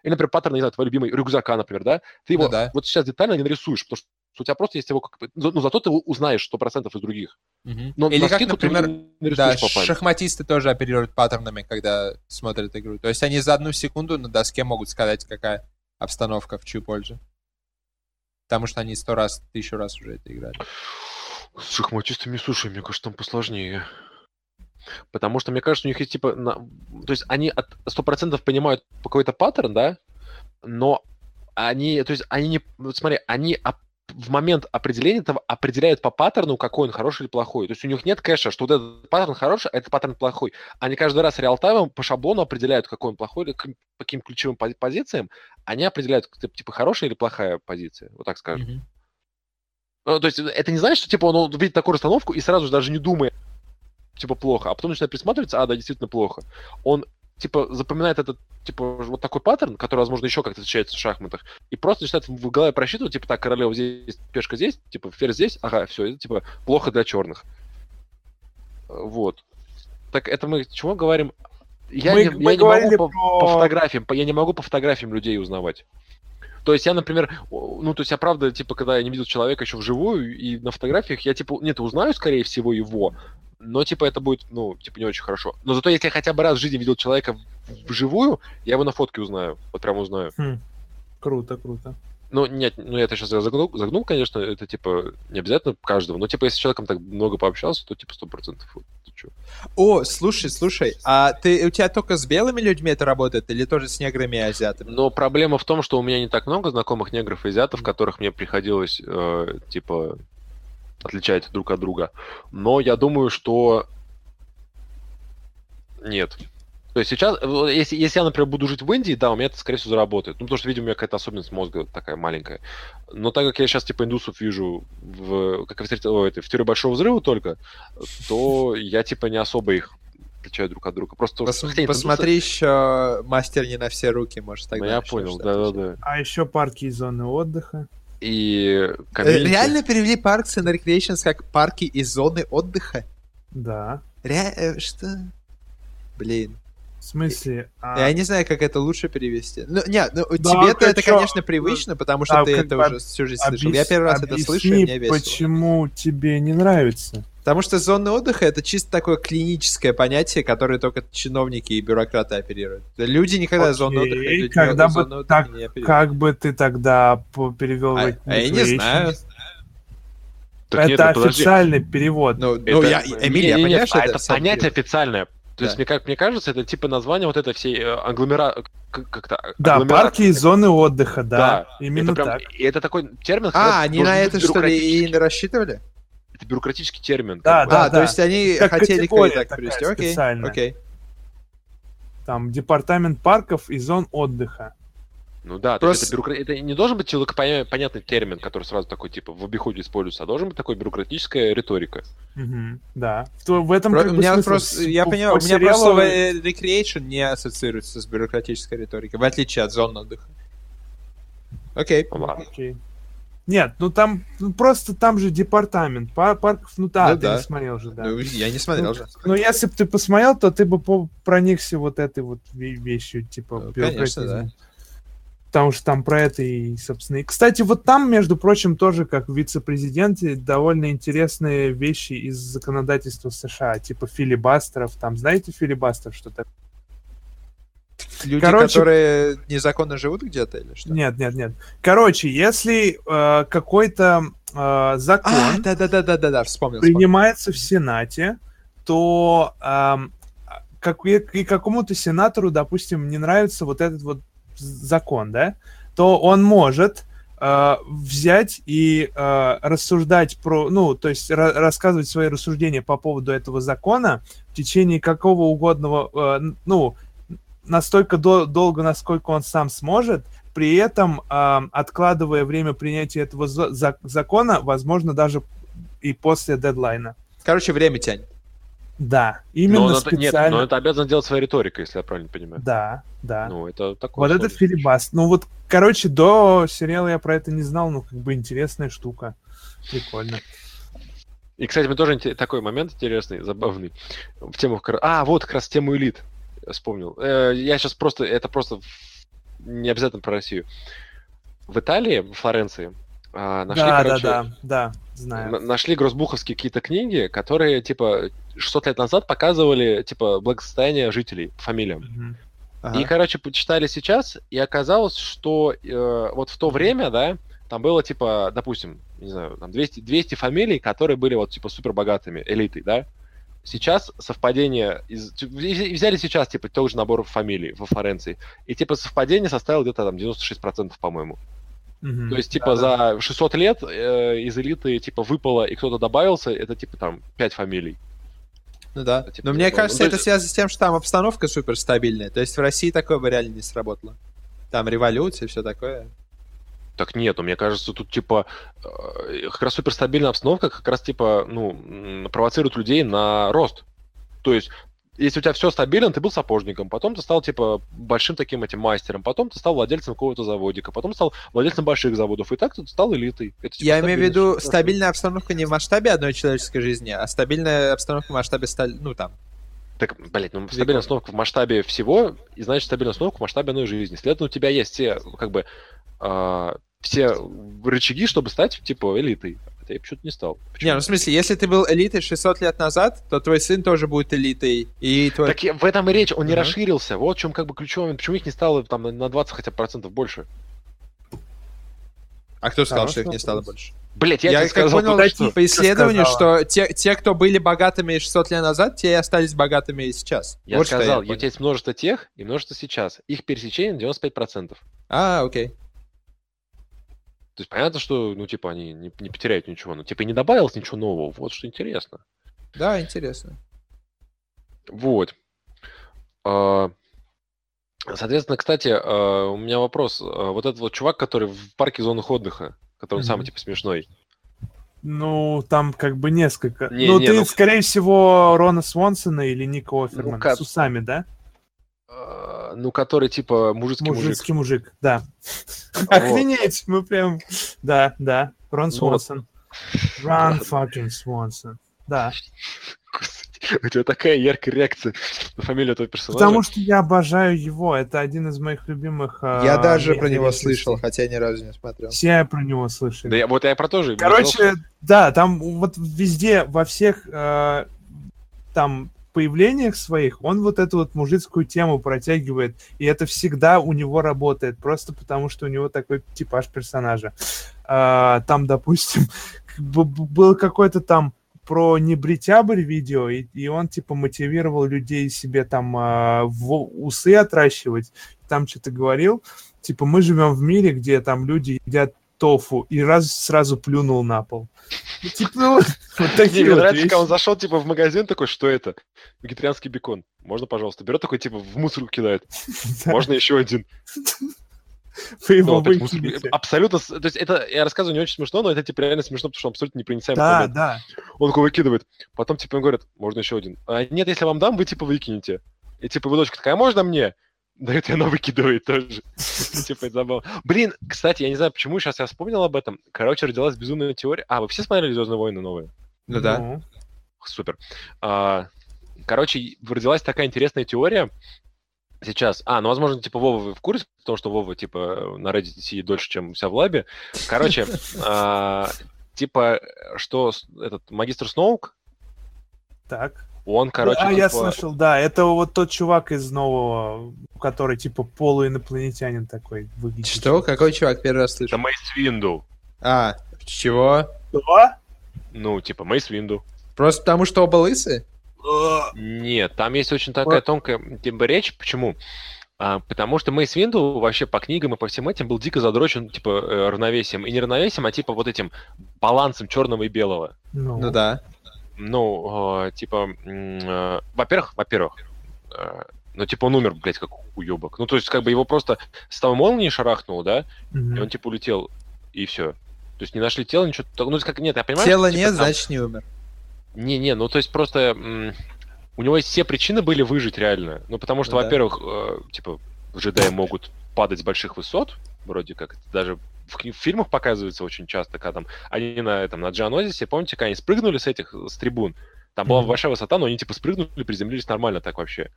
Или, например, паттерн, не знаю, твой любимый рюкзака, например, да? Ты его Ну да. вот сейчас детально не нарисуешь, потому что у тебя просто есть его как бы... Ну, зато ты узнаешь 100% из других. Мгм. Но Или на как, например, не да, шахматисты тоже оперируют паттернами, когда смотрят игру. То есть они за одну секунду на доске могут сказать, какая обстановка в чью пользу. Потому что они сто раз, тысячу раз уже это играли. С шахматистами, слушай, мне кажется, там посложнее. Потому что, мне кажется, у них есть, типа, на- то есть они от 100% понимают какой-то паттерн, да, но они, то есть они не, вот смотри, они оп- в момент определения этого определяют по паттерну, какой он хороший или плохой. То есть у них нет кэша, что вот этот паттерн хороший, а этот паттерн плохой. Они каждый раз реалтаймом по шаблону определяют, какой он плохой, или к- по каким ключевым пози- позициям, они определяют, типа, хорошая или плохая позиция, вот так скажем. Мгм. Ну, то есть это не значит, что типа он видит такую расстановку и сразу же даже не думает, типа плохо, а потом начинает присматриваться, а, да, действительно плохо. Он типа запоминает этот типа вот такой паттерн, который, возможно, еще как-то отличается в шахматах, и просто начинает в голове просчитывать, типа, так, королева здесь, пешка здесь, типа, ферзь здесь, ага, все, это типа плохо для черных. Вот. Так это мы чего говорим? Я Мы- не, мы я не могу по, по про- фотографиям, по- я не могу по фотографиям людей узнавать. То есть я, например, ну, то есть я правда, типа, когда я не видел человека еще вживую, и на фотографиях я, типа, нет, узнаю, скорее всего, его, но, типа, это будет, ну, типа, не очень хорошо. Но зато если я хотя бы раз в жизни видел человека вживую, я его на фотке узнаю, вот прям узнаю. Хм. Круто, круто. Ну, нет, ну, я это сейчас загнул, загнул, конечно, это, типа, не обязательно каждого, но, типа, если с человеком так много пообщался, то, типа, сто процентов. Вот. О, слушай, слушай, а ты у тебя только с белыми людьми это работает или тоже с неграми и азиатами? Но проблема в том, что у меня не так много знакомых негров и азиатов, которых мне приходилось, э, типа, отличать друг от друга. Но я думаю, что нет. То есть сейчас, если, если я, например, буду жить в Индии, да, у меня это, скорее всего, заработает. Ну, потому что, видимо, у меня какая-то особенность мозга такая маленькая. Но так как я сейчас, типа, индусов вижу, в, как я встретил, ой, это, в теории Большого Взрыва только, то я, типа, не особо их отличаю друг от друга. Просто Пос- хотя индусы- посмотри еще мастер не на все руки, может, Ну, тогда я начнешь понял, да-да-да. А еще парки и зоны отдыха. И Э, комьюнити- Реально перевели Parks and Recreations как парки и зоны отдыха? Да. Ре... э, Что? Блин. В смысле? а, Я не знаю, как это лучше перевести. Ну, нет, ну, Да, тебе-то это, чё? конечно, привычно, потому что Да, ты это бы уже всю жизнь слышал. Я объяс- первый раз это слышу, и объясни, мне весело. почему тебе не нравится? Потому что зоны отдыха это чисто такое клиническое понятие, которое только чиновники и бюрократы оперируют. Люди никогда зоны Окей, отдыха, люди когда бы зоны отдыха так- не оперируют. Как бы ты тогда перевел А, а я не знаю. Так это нет, ну, подожди. официальный перевод. Ну, ну, Это- я, Эмиль, я Не-не-не, понимаю, что а это это официальный понятие перевод. официальное. То есть, Да. мне, как мне кажется, это типа название вот этой всей э, агломера... как- как-то Да, парки и зоны отдыха, да. Именно это прям- так. И это такой термин... А, они на это что ли и рассчитывали? Это бюрократический термин. Да, да. а, то есть они Как хотели так привести. Окей, специальная. окей. Там департамент парков и зон отдыха. Ну да, то есть Просто- это, бюрокра- это не должен быть человек понятный термин, который сразу такой типа в обиходе используется, а должен быть такой бюрократическая риторика. Мгм, да. В, то- в этом Про- как у бы меня смысл. просто, я по- понимаю, по у меня просто сериалу- слово э, recreation не ассоциируется с бюрократической риторикой, в отличие от зон отдыха. Окей. Ладно. Окей. Нет, ну там ну, просто там же департамент па- парков, ну да, Ну ты да. не смотрел же, да. Ну, я не смотрел же. Ну, если бы ты посмотрел, то ты бы проникся вот этой вот ве- вещью, типа, Ну, конечно, бюрократизмом. Потому что там про это и, собственно... И, кстати, вот там, между прочим, тоже, как вице-президенте, довольно интересные вещи из законодательства США, типа филибастеров. Там, знаете филибастер, что такое? Люди, Короче- которые незаконно живут где-то или что? Нет, нет, нет. Короче, если э, какой-то э, закон... А, да-да-да-да-да, вспомнил. вспомнил. принимается в Сенате, то ам, как, и, какому-то сенатору, допустим, не нравится вот этот вот закон, да, то он может э, взять и э, рассуждать про, ну, то есть ра- рассказывать свои рассуждения по поводу этого закона в течение какого угодного, э, ну, настолько до- долго, насколько он сам сможет, при этом ам, откладывая время принятия этого за- за- закона, возможно, даже и после дедлайна. Короче, время тянет. Да, Но именно он это, нет, специально. но это обязан делать своей риторикой, если я правильно понимаю. Да, да. Ну, это такое. вот это филибаст. Ну вот, короче, до сериала я про это не знал, ну как бы интересная штука. Прикольно. И, кстати, мне тоже такой момент интересный, забавный. В тему... А, вот как раз тему элит. Вспомнил. Э, Я сейчас просто... Это просто не обязательно про Россию. В Италии, в Флоренции, а, нашли, да, короче, да, да, да, знаю. на- нашли грозбуховские какие-то книги, которые, типа, 600 лет назад показывали, типа, благосостояние жителей по фамилиям. Ага. И, короче, почитали сейчас, и оказалось, что э, вот в то время, да, там было, типа, допустим, не знаю, там 200, 200 фамилий, которые были вот, типа, супер богатыми, элитой, да. Сейчас совпадение, из, т- вз- взяли сейчас, типа, тот же набор фамилий во Флоренции, и, типа, совпадение составило где-то там 96%, по-моему. Мгм. То есть, типа, за 600 лет э, из элиты, типа, выпало, и кто-то добавился, это, типа, там, 5 фамилий. Ну да. Типа, Но мне кажется, ну, это связано с тем, что там обстановка супер стабильная. То есть в России такое бы реально не сработало. Там революция, все такое. Так нет, ну, мне кажется, тут, типа, э, как раз суперстабильная обстановка как раз, типа, ну, провоцирует людей на рост. То есть, если у тебя все стабильно, ты был сапожником, потом ты стал, типа, большим таким этим мастером, потом ты стал владельцем какого-то заводика, потом стал владельцем больших заводов, и так ты стал элитой. Это, типа, Я имею в виду стабильная обстановка не в масштабе одной человеческой жизни, а стабильная обстановка в масштабе ну там. Так, блядь, ну, стабильная обстановка в масштабе всего, и значит, стабильная обстановка в масштабе одной жизни. Следовательно, у тебя есть все, как бы, а, все рычаги, чтобы стать, типа, элитой. Хотя я почему-то не стал. Почему? Не, ну в смысле, если ты был элитой 600 лет назад, то твой сын тоже будет элитой. И твой... Так в этом и речь, он не Мгм. расширился. Вот в чем как бы ключевой момент. Почему их не стало там на- на 20 хотя бы процентов больше? А кто сказал, что их не стало больше? Блять, я, Я, тебе как сказал понял, только что. по исследованию, что те, те, кто были богатыми 600 лет назад, те и остались богатыми и сейчас. Я Вот сказал, тебя есть множество тех и множество сейчас. Их пересечение 95%. А, окей. То есть понятно, что, ну, типа, они не, не потеряют ничего. Ну, типа, не добавилось ничего нового. Вот что интересно. Да, интересно. Вот. А, Соответственно, кстати, а, у меня вопрос. А, Вот этот вот чувак, который в парке зонах отдыха, который он самый, типа, смешной. Ну, там как бы несколько. Не, ну, не, ты, ну- скорее всего, Рона Свонсона или Ника Офермана как- с усами, да? А, Ну, который, типа, мужицкий мужик. Мужицкий мужик, да. [LAUGHS] Охренеть, мы прям... Да, да, Рон Ну. Свонсон. Рон fucking Свонсон. Да. [LAUGHS] [LAUGHS] У тебя такая яркая реакция на фамилию этого персонажа. Потому что я обожаю его. Это один из моих любимых. Я а, даже про него слышал, хотя ни разу не смотрел. Все про него слышали. Да я, вот я про то же. Короче, да, там вот везде, во всех э, там появлениях своих, он вот эту вот мужицкую тему протягивает, и это всегда у него работает, просто потому что у него такой типаж персонажа. А, там, допустим, [LAUGHS] был какой-то там про небритябрь видео, и, и он типа мотивировал людей себе там а, во- усы отращивать, там что-то говорил, типа мы живем в мире, где там люди едят тофу, и раз сразу плюнул на пол. Ну, Типа, ну, вот, вот Мне такие вот нравится, вещи. когда он зашел, типа, в магазин такой, что это? Вегетарианский бекон. Можно, пожалуйста? Берет такой, типа, в мусорку кидает. [LAUGHS] Да, Можно еще один. [LAUGHS] Вы его Ну, выкинете. Абсолютно... То есть это, я рассказываю, не очень смешно, но это, типа, реально смешно, потому что он абсолютно непроницаемый. Да, предмет. да. Он такой выкидывает. Потом, типа, им говорят, можно еще один. А, нет, если вам дам, вы, типа, выкинете. И, типа, вы дочка такая, а можно мне? Дает, и она выкидывает тоже. Типа, это забавно. Блин, кстати, я не знаю, почему сейчас я вспомнил об этом. Короче, родилась безумная теория. А, вы все смотрели «Звездные войны» новые? Ну да. Супер. А, Короче, родилась такая интересная теория сейчас. А, ну, возможно, типа, Вова вы в курсе, потому что Вова, типа, на Reddit сидит дольше, чем вся в лабе. Короче, [LAUGHS] а, типа, что этот магистр Сноук, Так. он, короче, а, я типа, слышал, да. Это вот тот чувак из нового, который типа полуинопланетянин такой выглядит. Что? Какой чувак? Первый раз это слышу. Мейс Винду. А, чего? Что? Ну, типа, Мейс Винду. Просто потому, что оба лысы? Нет, там есть очень такая тонкая речь. Почему? А, потому что Мейс Винду вообще по книгам и по всем этим был дико задрочен, типа, э, равновесием. И не равновесием, а типа вот этим балансом черного и белого. Ну, Ну да. Ну, э, типа, э, во-первых, во-первых, э, ну, типа, он умер, блядь, как уебок. Ну, то есть, как бы его просто с того молнии шарахнул, да, мгм. и он, типа, улетел, и все. То есть не нашли тело, ничего. Ну, как, нет, я понимаю, Тела что, типа, нет, там- значит не умер. Не-не, ну, то есть, просто у него все причины были выжить реально. Ну, потому что, Ну да. во-первых, э, типа, джедаи могут падать с больших высот, вроде как, это даже в, в фильмах показывается очень часто, когда там они на, этом, на Джианозисе, помните, когда они спрыгнули с этих, с трибун, там была Мгм. большая высота, но они, типа, спрыгнули, приземлились нормально так вообще.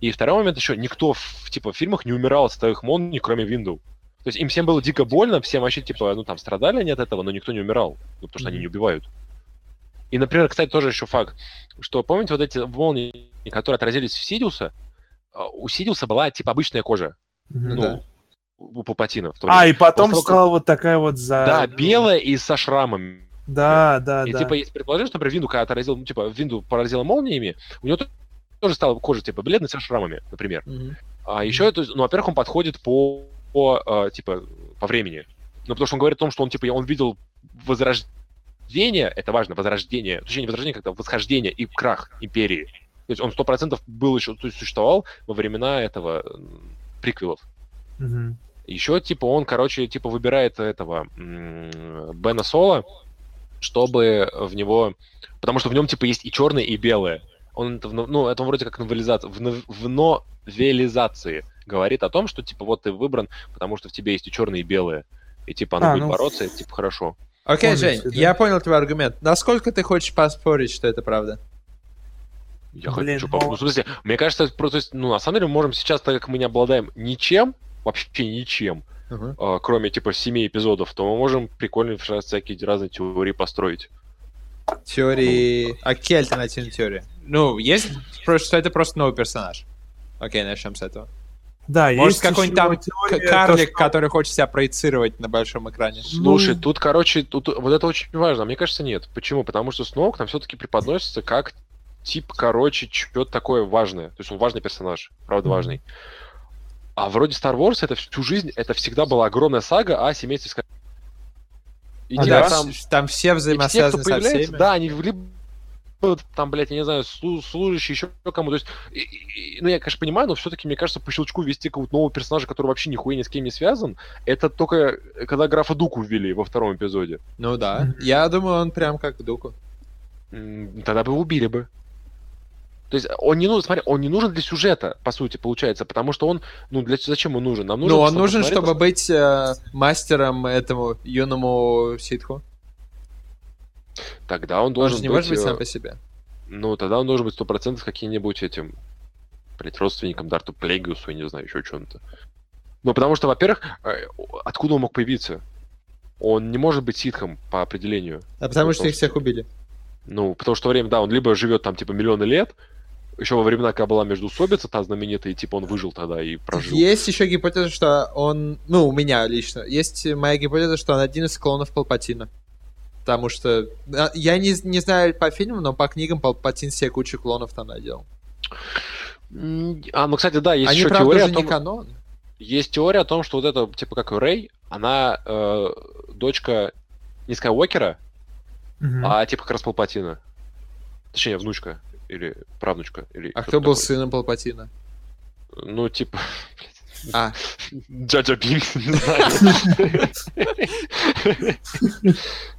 И второй момент еще, никто, в, типа, в фильмах не умирал от стовых молний, кроме Винду. То есть им всем было дико больно, всем вообще, типа, ну, там, страдали они от этого, но никто не умирал, ну, потому что они Мгм. не убивают. И, например, кстати, тоже еще факт, что, помните, вот эти молнии, которые отразились в Сидиуса, а, у Сидиуса была, типа, обычная кожа, Мгм. ну, Да. у Палпатина. то А, время. и потом После того, стала вот такая вот за... Да, белая и со шрамами. Да, да, И да. типа есть предположение, что, например, Винду, когда отразил, ну, типа, Винду поразила молниями, у него тоже стала кожа, типа, бледной со шрамами, например. Мгм. А еще это, ну, во-первых, он подходит по, по, э, типа, по времени. Ну, потому что он говорит о том, что он, типа, он видел возрождение, это важно, возрождение, точнее, не возрождение, как-то восхождение и крах империи. То есть он сто процентов был еще, то есть существовал во времена этого приквелов. Мгм. Еще, типа, он, короче, типа, выбирает этого Бена Соло, чтобы в него... Потому что в нем, типа, есть и черное, и белое. Он, ну, это вроде как новелизация, в, в новелизации говорит о том, что, типа, вот ты выбран, потому что в тебе есть и черное, и белое. И, типа, оно А, будет ну, бороться, и, типа, хорошо. Окей, Жень, да. я понял твой аргумент. Насколько ты хочешь поспорить, что это правда? Я Блин, хочу... ну- поп- Ну, в смысле, мне кажется, просто, ну, на самом деле, мы можем сейчас, так как мы не обладаем ничем, вообще ничем, Мгм. а, кроме, типа, семи эпизодов, то мы можем прикольно сейчас всякие разные теории построить. Теории... А какие альтернативные теории? Ну, есть просто, что это просто новый персонаж. Окей, начнем с этого. Да, Может, есть какой-нибудь там теория, карлик, то, что- который хочет себя проецировать на большом экране. Слушай, Ну- тут, короче, тут вот это очень важно. Мне кажется, нет. Почему? Потому что Сноук там все-таки преподносится как тип, короче, что-то такое важное. То есть он важный персонаж, правда важный. А вроде Star Wars это всю жизнь, это всегда была огромная сага о семействе Скай- И А да, там, там все и все, кто взаимосвязаны со всеми. да, они либо там, блядь, я не знаю, слу- служащие, еще кому. То есть, и- и- ну, я, конечно, понимаю, но все-таки, мне кажется, по щелчку ввести какого-то нового персонажа, который вообще нихуя ни с кем не связан, это только э, когда графа Дуку ввели во втором эпизоде. Ну да. Я думаю, он прям как Дуку. Тогда бы убили бы. То есть он не нужен, смотри, он не нужен для сюжета, по сути, получается, потому что он, ну, для зачем он нужен? Нам нужен, Ну, он чтобы нужен, чтобы быть э, мастером этому юному ситху. Тогда он Он должен же не может быть э, сам по себе. Ну, тогда он должен быть 100% каким-нибудь этим, блядь, родственником Дарту Плегиусу, я не знаю, еще чем-то. Ну, потому что, во-первых, э, откуда он мог появиться? Он не может быть ситхом по определению. А потому что их всех убили. Ну, потому что время, да, он либо живет там, типа, миллионы лет, еще во времена, когда была междоусобица, та знаменитая, и, типа, он выжил тогда и прожил. Есть еще гипотеза, что он, ну, у меня лично, есть моя гипотеза, что он один из клонов Палпатина. Потому что а, я не, не знаю по фильмам, но по книгам Палпатин себе кучу клонов там наделал. А, ну, кстати, да, есть Они, еще правда, теория уже о том, не канон. есть теория о том, что вот это, типа, как Рэй, она э, дочка не Скайуокера, Мгм. а типа как раз Палпатина. Точнее, внучка или правнучка. Или А кто был такой. сыном Палпатина? Ну, типа, [LAUGHS] А, Джаджа Бинкс, [LAUGHS] не знаю.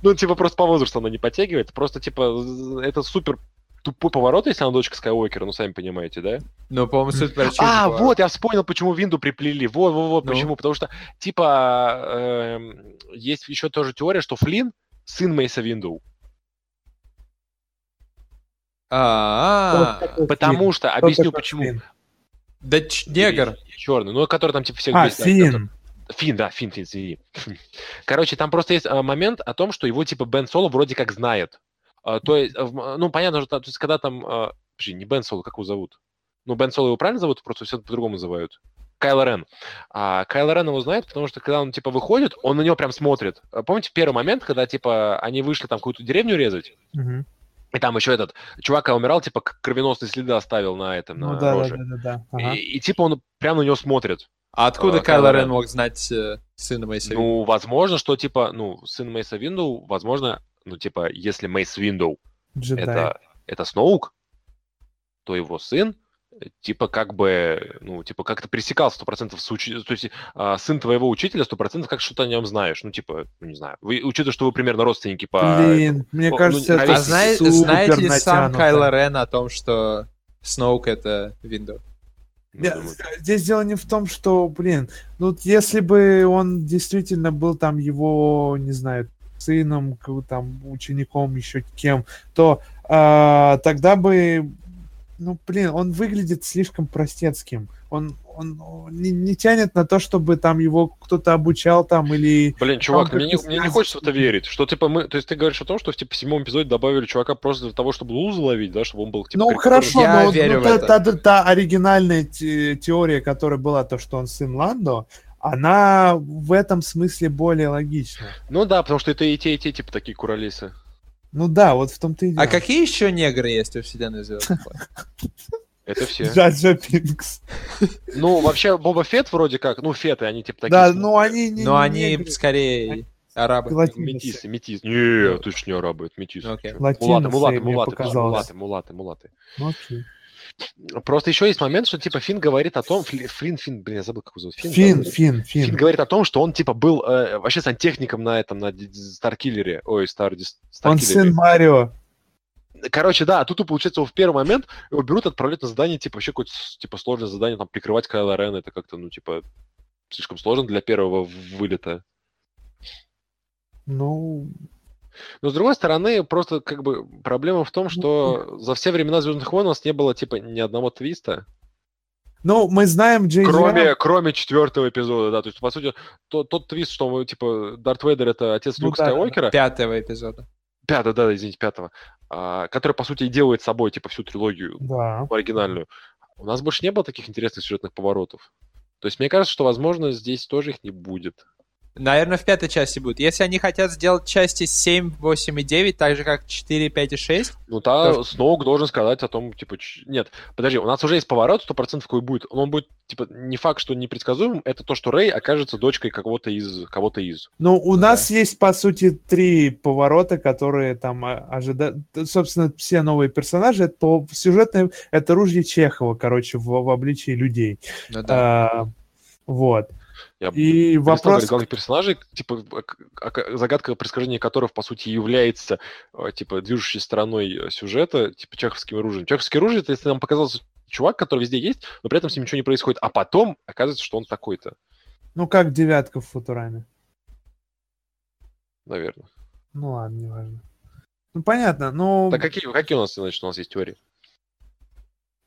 Ну, типа, просто по возрасту она не подтягивает. Просто, типа, это супер тупой поворот, если она дочка Скайуокера, ну, сами понимаете, да? ну, по-моему, суть причины А, вот, я вспомнил, почему Винду приплели. Вот, вот, вот, Ну? почему. Потому что, типа, эм, есть еще тоже теория, что Флинн сын Мейса Винду. А, Вот такой Потому что, объясню почему. Да ч- негр. Черный, ну, который там, типа, всех А, бесит. Финн. Фин, да, Фин, Фин, извини. [LAUGHS] Короче, там просто есть а, момент о том, что его, типа, Бен Соло вроде как знает. А, то есть, а, ну, понятно, что, то есть, когда там... Подожди, не Бен Соло, как его зовут? Ну, Бен Соло его правильно зовут, просто все по-другому называют. Кайло Рен. А Кайло Рен его знает, потому что когда он, типа, выходит, он на него прям смотрит. Помните первый момент, когда, типа, они вышли там какую-то деревню резать, Мгм. И там еще этот чувак, когда умирал, типа, кровеносные следы оставил на этом, Ну на да, роже. да, да, да. Ага. И, и, типа, он прям на него смотрит. А откуда А, Кайло Рен мог знать э, сына Мейса Винду? Ну, возможно, что, типа, ну, сын Мейса Винду, возможно, ну, типа, если Мейс Винду это, это Сноук, то его сын, типа, как бы, ну, типа, как-то пересекал 100% с учи- То есть, а, сын твоего учителя 100% как что-то о нем знаешь. Ну, типа, ну, не знаю. Вы, учитывая, что вы примерно родственники по... Блин, мне ну, кажется, ну, это А знает, супер знает ли сам. Кайло Рен о том, что Сноук это Винду? Ну, Я- думаю, Здесь дело не в том, что, блин, ну вот если бы он действительно был там его, не знаю, сыном, там учеником, еще кем, то а, тогда бы, ну, блин, он выглядит слишком простецким. Он, он не, не тянет на то, чтобы там его кто-то обучал там или... Блин, чувак, мне, не- мне не хочется в это верить. Что, типа, мы... То есть ты говоришь о том, что в, типа, седьмом эпизоде добавили чувака просто для того, чтобы лузы ловить, да? Чтобы он был, типа... Ну, хорошо, Я но верю ну, в та, это. та- та- та оригинальная те- теория, которая была, то, что он сын Ландо, она в этом смысле более логична. Ну да, потому что это и те, и те, типа, такие куролесы. Ну да, вот в том-то и дело. А какие еще негры есть у вселенной Звездных войн? Это все. Джаджа Пинкс. Ну, вообще, Боба Фет вроде как, ну, Феты, они типа такие... Да, с- ну они не Но они скорее арабы. Метисы, метисы. Не, ж не арабы, это метисы. Мулаты, мулаты, мулаты, мулаты, мулаты, мулаты. Просто еще есть момент, что типа Финн говорит о том, Фли- Флинн, Финн, блин, я забыл, как его зовут. Фин, да? Фин, Финн Фин. говорит о том, что он типа был э, вообще сантехником на этом, на Старкиллере. Ой, Star Des- Он Старкиллере. сын Марио. Короче, да, тут получается его в первый момент его берут, отправляют на задание, типа, вообще какое-то типа сложное задание, там, прикрывать Кайла Рена, это как-то, ну, типа, слишком сложно для первого вылета. Ну, Но с другой стороны, просто как бы проблема в том, что за все времена Звездных войн у нас не было типа ни одного твиста, ну, мы знаем Джей кроме, кроме четвертого эпизода, да. То есть, по сути, тот, тот твист, что мы, типа, Дарт Вейдер это отец Ну Люка да. Скайуокера, Пятого эпизода. пятого, да, извините, пятого, а, который, по сути, и делает собой, типа, всю трилогию Да. оригинальную. У нас больше не было таких интересных сюжетных поворотов. То есть, мне кажется, что, возможно, здесь тоже их не будет. Наверное, в пятой части будет. Если они хотят сделать части 7, 8 и 9, так же как 4, 5 и 6, Ну, та Тоже. Сноук должен сказать о том, типа, ч- нет, подожди, у нас уже есть поворот, сто процентов какой будет. Он будет, типа, не факт, что непредсказуем, это то, что Рэй окажется дочкой кого-то из, кого-то из. Ну, у Ну нас есть, по сути, три поворота, которые там ожидают. Собственно, все новые персонажи, это по сюжетной, это ружье Чехова, короче, в, в обличии людей. ну да. А, вот. Я И вопрос... главных персонажей, типа, к- загадка происхождения которых, по сути, является, э, типа, движущей стороной э, сюжета, типа, чеховским оружием. Чеховское оружие, это если нам показался чувак, который везде есть, но при этом с ним ничего не происходит, а потом оказывается, что он такой-то, Ну, как девятка в Футураме. наверное. Ну ладно, неважно. Ну, понятно, но... Так какие, какие у нас, значит, у нас есть теории?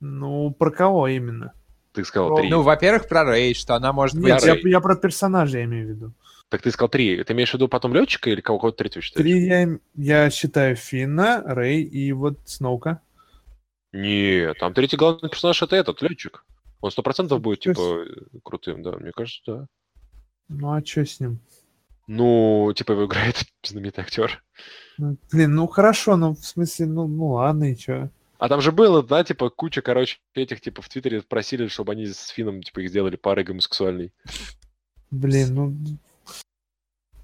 Ну, про кого именно? Ты сказал Про- три. Ну, во-первых, про Рэй, что она может Нет, быть... я, я про персонажа имею в виду. Так ты сказал три. Ты имеешь в виду потом летчика или кого-то третьего считаешь? Три я, я считаю Финна, Рэй и вот Сноука. Нет, там третий главный персонаж это этот, летчик. Он сто процентов будет, То типа, э, крутым, да, мне кажется, да. Ну, а что с ним? Ну, типа, его играет [LAUGHS] знаменитый актер. Ну, блин, ну хорошо, ну в смысле, ну, ну ладно, и чё? А там же было, да, типа, куча, короче, этих, типа, в Твиттере просили, чтобы они с Финном, типа, их сделали парой гомосексуальной. Блин, ну...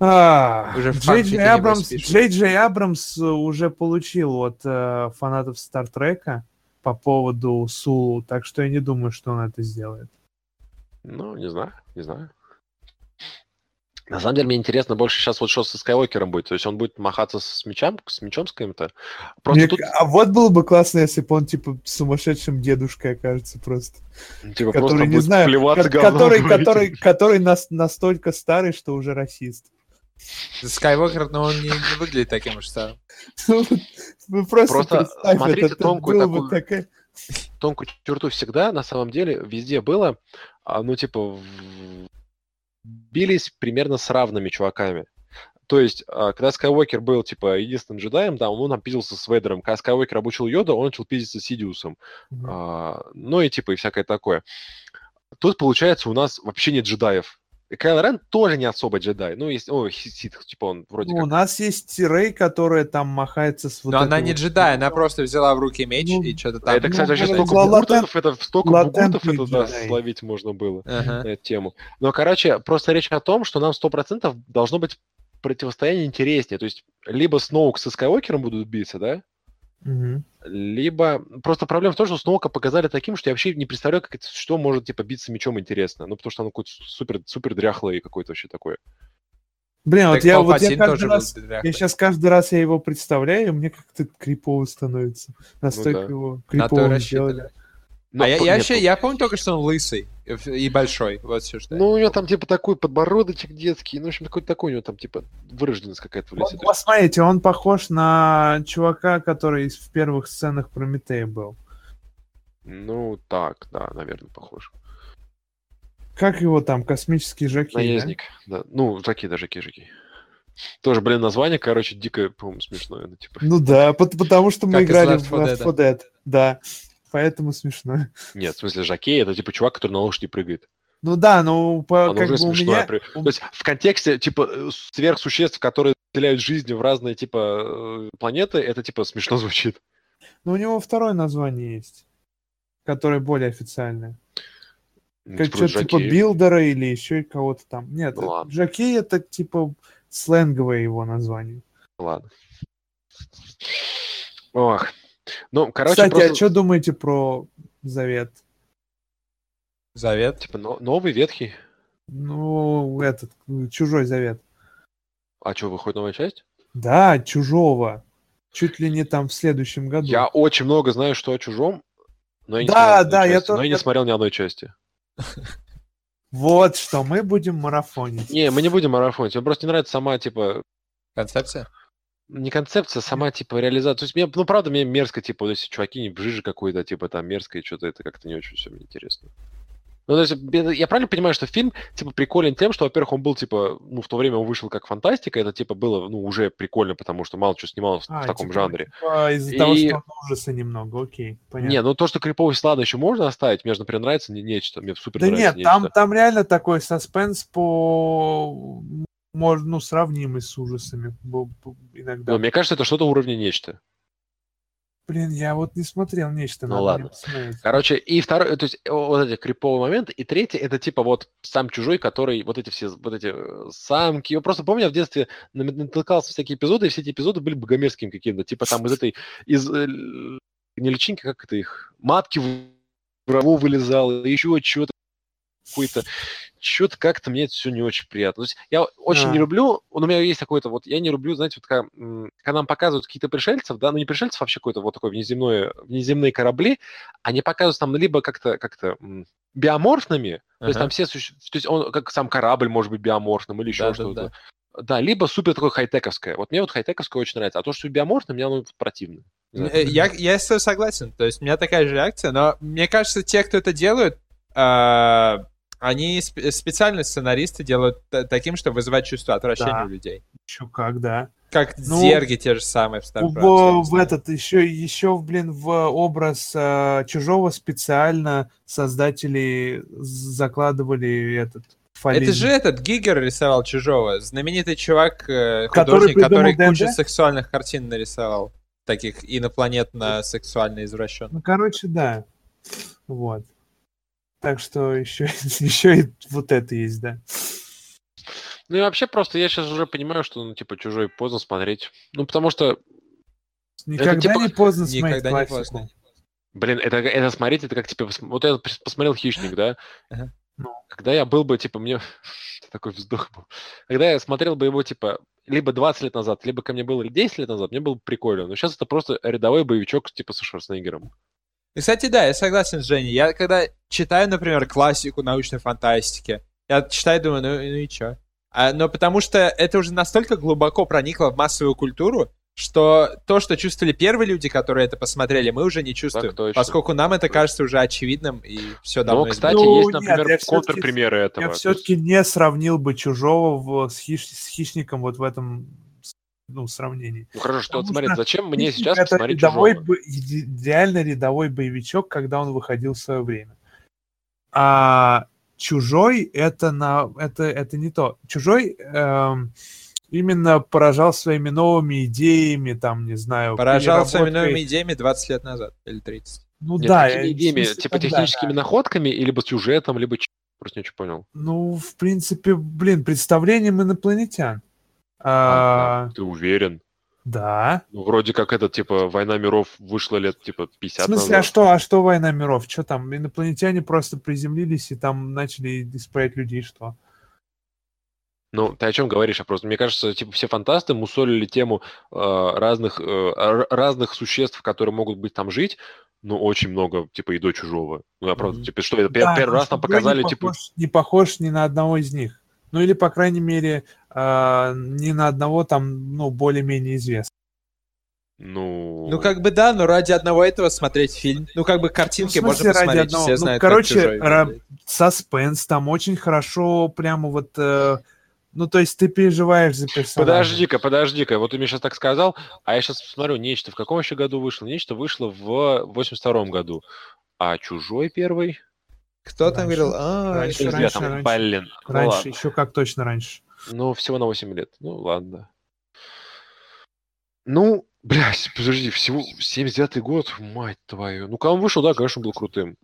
А, Джей Джей Абрамс. Джей Джей Абрамс уже получил от э, фанатов Стартрека по поводу Сулу, так что я не думаю, что он это сделает. Ну, не знаю, не знаю. На самом деле, мне интересно больше сейчас вот что со Скайуокером будет. То есть он будет махаться с мечом, с мечом с каким-то. Просто Мне тут, А вот было бы классно, если бы он типа сумасшедшим дедушкой окажется просто. типа, который, просто не будет знаю, плеваться ко- говном который, который, который нас, настолько старый, что уже расист. Скайуокер, но он не, не выглядит таким уж старым. [LAUGHS] Ну, Вы просто, Просто смотрите это, тонкую такую- такая- тонкую черту всегда, на самом деле, везде было, а, ну, типа, бились примерно с равными чуваками. То есть, а, когда Скайуокер был, типа, единственным джедаем, да, он там пиздился с Вейдером. Когда Скайуокер обучил Йода, он начал пиздиться с Сидиусом. Мгм. А, ну и типа и всякое такое. Тут, получается, у нас вообще нет джедаев. Кайл Рен тоже не особо джедай. Ну, есть, о, Сит, типа он вроде Ну, у как... нас есть Рэй, которая там махается с вот Но она не вот- джедай, она просто взяла в руки меч Ну, и что-то А там. это, кстати, вообще ну, столько бугуртов, это столько бугуртов, это да, словить можно было Ага. на эту тему. Но, короче, просто речь о том, что нам 100% должно быть противостояние интереснее. То есть, либо Сноук со Скайуокером будут биться, да? Мгм. Либо... Просто проблема в том, что Сноука показали таким, что я вообще не представляю, как это, что может, типа, биться мечом интересно. Ну, потому что он какой-то супер, супер дряхлый какой-то вообще такой. Блин, вот Так я, вот я каждый тоже раз, я сейчас каждый раз я его представляю, и мне как-то крипово становится. Настолько Ну да. его и крипово рассчитали. сделали. Но а я, я вообще, ну- я помню только, что он лысый и большой. Вот все, что я- Ну, у него там, типа, такой подбородочек детский. Ну, в общем, какой-то такой у него там, типа, вырожденность какая-то в Вот, лице. посмотрите, он похож на чувака, который в первых сценах Прометея был. Ну, так, да, наверное, похож. Как его там, космический жокей, да? Наездник, да? Ну, жаки, да, жаки, жаки. Тоже, блин, название, короче, дико, по-моему, смешное. Ну, типа, Ну да, пот- потому что мы Как играли в 4 Left 4 Dead. Да, поэтому смешно. нет, в смысле, жакей это, типа, чувак, который на лошади прыгает. Ну да, ну по, Оно как бы у смешное. меня... У- То есть, в контексте, типа, э, сверхсуществ, которые населяют жизнью в разные, типа, э, планеты, это, типа, смешно звучит. Ну, у него второе название есть, которое более официальное. Ну, Как типа, что-то типа жокей. builder а или еще кого-то там. Нет, Ну ладно. Жокей это типа сленговое его название. Ладно. Ох. Ну, короче, Кстати, просто, а что думаете про Завет? Завет. типа, но- новый, ветхий. Ну, этот, Чужой Завет. А что, выходит новая часть? Да, Чужого. Чуть ли не там в следующем году. Я очень много знаю, что о чужом, но я не Да, смотрел да, я части, но я не смотрел ни одной части. [LAUGHS] Вот что, мы будем марафонить. Не, мы не будем марафонить. Мне просто не нравится сама, типа, Концепция? Не концепция, а сама, типа, реализация. То есть, мне, ну, правда, мне мерзко, типа, вот эти чуваки не в жиже какой-то, типа, там, мерзко, и что-то это как-то не очень все мне интересно. Ну, то есть, я правильно понимаю, что фильм, типа, приколен тем, что, во-первых, он был, типа, ну, в то время он вышел как фантастика, это, типа, было, ну, уже прикольно, потому что мало что снимал в, А, в таком типа, жанре. типа из-за того, И- что он ужаса немного, окей, понятно. Не, ну, то, что криповость ладно еще можно оставить, мне же, например, нравится не- нечто, мне супер да нравится нет, там, нечто. там реально такой саспенс по... Можно, ну, сравнимый с ужасами иногда. Но мне кажется, это что-то уровня нечто. Блин, я вот не смотрел нечто. Ну ладно. Короче, и второй, то есть вот эти криповые моменты, и третий, это типа вот сам чужой, который вот эти все, вот эти э, самки, я просто помню, я в детстве натыкался на всякие эпизоды, и все эти эпизоды были богомерзкими какими-то, типа там из этой, из, э, не личинки, как это их, матки в врагу вылезал, еще что-то какой-то, что-то как-то мне это все не очень приятно. То есть я очень А. не люблю, у меня есть какой-то вот, я не люблю, знаете, вот когда, м, когда нам показывают какие-то пришельцев, да, ну не пришельцев, вообще какой-то вот такой внеземной, внеземные корабли, они показывают там либо как-то как-то биоморфными, то есть Ага. там все суще- то есть он как сам корабль может быть биоморфным или еще Да, да, что-то. да. Да, либо супер такое хай-тековское. Вот мне вот хай-тековское очень нравится, а то, что биоморфно, мне оно противно. Э, Я, я с тобой согласен. То есть у меня такая же реакция, но мне кажется, те, кто это делают, а, они сп- специально сценаристы делают т- таким, чтобы вызывать чувство отвращения Да. у людей. Еще как, да. Как Ну, зерги те же самые в Star В, в этот еще, еще, блин, в образ э, чужого специально создатели закладывали этот Это фализм. же этот Гигер рисовал чужого. Знаменитый чувак, э, Который художник, который, придумал кучу ДНД? сексуальных картин нарисовал. Таких инопланетно-сексуально извращенных. Ну, короче, да. Вот. Так что еще, [LAUGHS] еще и вот это есть, да. Ну и вообще просто я сейчас уже понимаю, что, ну, типа, чужой поздно смотреть. Ну, потому что, Никогда типа- не поздно смотреть Никогда не классику. поздно. блин, это, это смотреть, это как, типа, вот я пос- посмотрел «Хищник», да? Ну. Когда я был бы, типа, мне... [LAUGHS] Такой вздох был. Когда я смотрел бы его, типа, либо 20 лет назад, либо ко мне было 10 лет назад, мне было бы прикольно. Но сейчас это просто рядовой боевичок, типа, со Шварценеггером. И, кстати, да, я согласен с Женей. Я когда читаю, например, классику научной фантастики, я читаю и думаю, ну, ну и чё? А, но потому что это уже настолько глубоко проникло в массовую культуру, что то, что чувствовали первые люди, которые это посмотрели, мы уже не чувствуем. точно. поскольку нам это кажется уже очевидным, и все давно Но, кстати, Ну, есть, нет, например, всё-таки- контрпримеры этого. Я все-таки не сравнил бы чужого в- с, хищ- с хищником вот в этом ну, сравнении. Ну, хорошо, что вот Потому смотри, что зачем мне Хищник сейчас это посмотреть рядовой, бо- иде- реально рядовой боевичок, когда он выходил в свое время. А чужой это на это это не то. Чужой эм, именно поражал своими новыми идеями, там не знаю. Поражал своими новыми идеями 20 лет назад или 30. Ну Нет, да, какими я- идеями? Типа тогда, техническими да. находками, либо сюжетом, либо просто не очень понял. Ну, в принципе, блин, представлением инопланетян. А, А, Ты уверен? да. Ну, вроде как это, типа, «Война миров» вышла лет, типа, В 50 смысле, а назад. что, а что война миров? Что там? Инопланетяне просто приземлились и там начали исправлять людей, что? Ну, ты о чем говоришь? Я просто, мне кажется, типа, все фантасты мусолили тему э, разных, э, разных существ, которые могут быть там жить, ну, очень много, типа, и до чужого. Ну, я Мгм. типа, что это Да, первый раз нам показали, не типа, похож, не похож ни на одного из них. Ну или, по крайней мере, а, ни на одного там, ну, более-менее известного. ну... Ну, как бы да, но ради одного этого смотреть фильм. Ну, как бы картинки Ну, можно ради посмотреть, одного? все Ну, знают, короче, чужой ра- выглядит. Саспенс там очень хорошо, прямо вот... э, ну, то есть ты переживаешь за персонажа. Подожди-ка, подожди-ка, вот ты мне сейчас так сказал, а я сейчас посмотрю, нечто в каком еще году вышло? Нечто вышло в 82 году, а чужой первый? Кто там Раньше. говорил? А, Раньше, раньше, там, раньше. блин, ну Раньше, еще как точно раньше. Ну, всего на 8 лет. Ну, ладно. Ну, [LAUGHS] блядь, подожди, всего 79-й год, мать твою. Ну, когда он вышел, да, конечно, был крутым.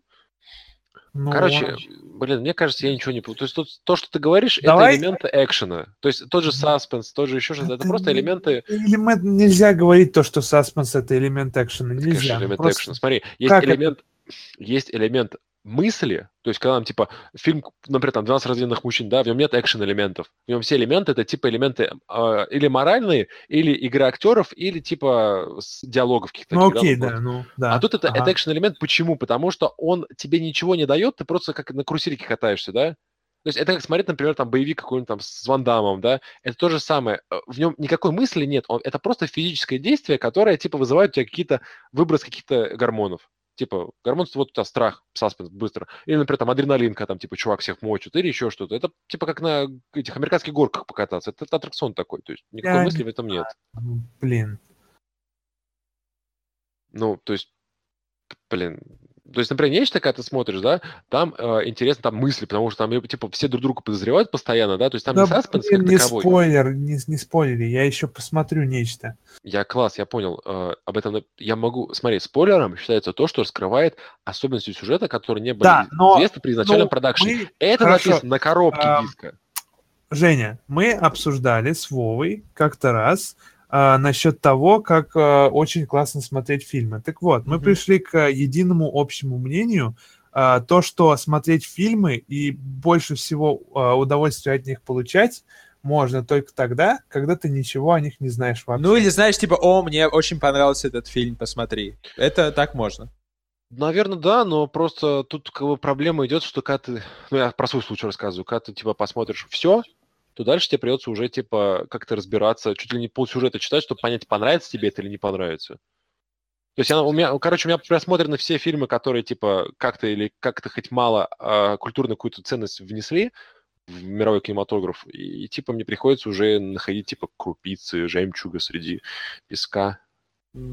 Ну, Короче, блин, мне кажется, я ничего не... пу- То есть тут- то, что ты говоришь, Давай- это элементы экшена. То есть тот же саспенс, тот же еще что-то. Это Это просто элементы... элемент нельзя говорить то, что саспенс это элемент экшена. Это, конечно, Нельзя. элемент просто- экшена. Смотри, есть как это? элемент... Есть элемент мысли, то есть когда нам, типа, фильм, например, там, 12 разделенных мужчин, да, в нем нет экшен-элементов. В нем все элементы, это, типа, элементы э, или моральные, или игры актеров, или, типа, диалогов каких-то. Ну таких, окей, да, ну да. А тут это, ага. это экшен-элемент. Почему? Потому что он тебе ничего не дает, ты просто как на карусельке катаешься, да? То есть это как смотреть, например, там боевик какой-нибудь там с Ван Даммом, да? Это то же самое. Э, В нем никакой мысли нет. Он, это просто физическое действие, которое, типа, вызывает у тебя какие-то выброс каких-то гормонов. Типа, гормон, вот у тебя страх, саспенс, быстро. Или, например, там адреналин, когда там, типа, чувак всех мочит, или еще что-то. Это, типа, как на этих американских горках покататься. Это, аттракцион такой. То есть никакой Я мысли в этом нет. Блин. Ну, то есть, блин, то есть, например, нечто, когда ты смотришь, да, там э, интересно, там мысли, потому что там, э, типа, все друг друга подозревают постоянно, да, то есть там Да, не саспенс блин, как не таковой. спойлер, не, не спойлери, я еще посмотрю нечто. Я класс, я понял, э, об этом я могу, смотри, спойлером считается то, что раскрывает особенности сюжета, которые не были Да, но- известны при изначальном Ну, продакшене. мы- Это хорошо, написано на коробке а, диска. Женя, мы обсуждали с Вовой как-то раз а, насчет того, как а, очень классно смотреть фильмы. Так вот, мы Мгм. пришли к единому общему мнению, а, то, что смотреть фильмы и больше всего а, удовольствия от них получать можно только тогда, когда ты ничего о них не знаешь вообще. Ну или знаешь, типа, о, мне очень понравился этот фильм, посмотри. Это так можно. Наверное, да, но просто тут как бы проблема идет, что когда ты, ну я про свой случай рассказываю, когда ты типа посмотришь все, то дальше тебе придется уже, типа, как-то разбираться, чуть ли не полсюжета читать, чтобы понять, понравится тебе это или не понравится. То есть она, у меня, короче, у меня просмотрены все фильмы, которые, типа, как-то или как-то хоть мало э, культурную какую-то ценность внесли в мировой кинематограф, и, и, типа, мне приходится уже находить, типа, крупицы, жемчуга среди песка.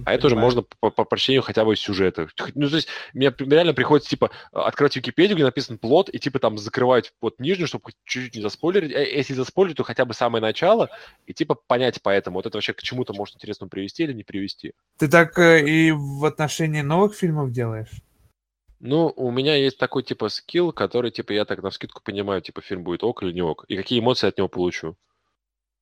А это уже можно по, по прочтению хотя бы сюжета. Ну, то есть, мне реально приходится, типа, открывать Википедию, где написан плод, и, типа, там закрывать вот нижнюю, чтобы чуть-чуть не заспойлерить. А если заспойлерить, то хотя бы самое начало, и, типа, понять поэтому, вот это вообще к чему-то может интересно привести или не привести. Ты так э, и в отношении новых фильмов делаешь? Ну, у меня есть такой, типа, скилл, который, типа, я так на скидку понимаю, типа, фильм будет ок или не ок, и какие эмоции от него получу.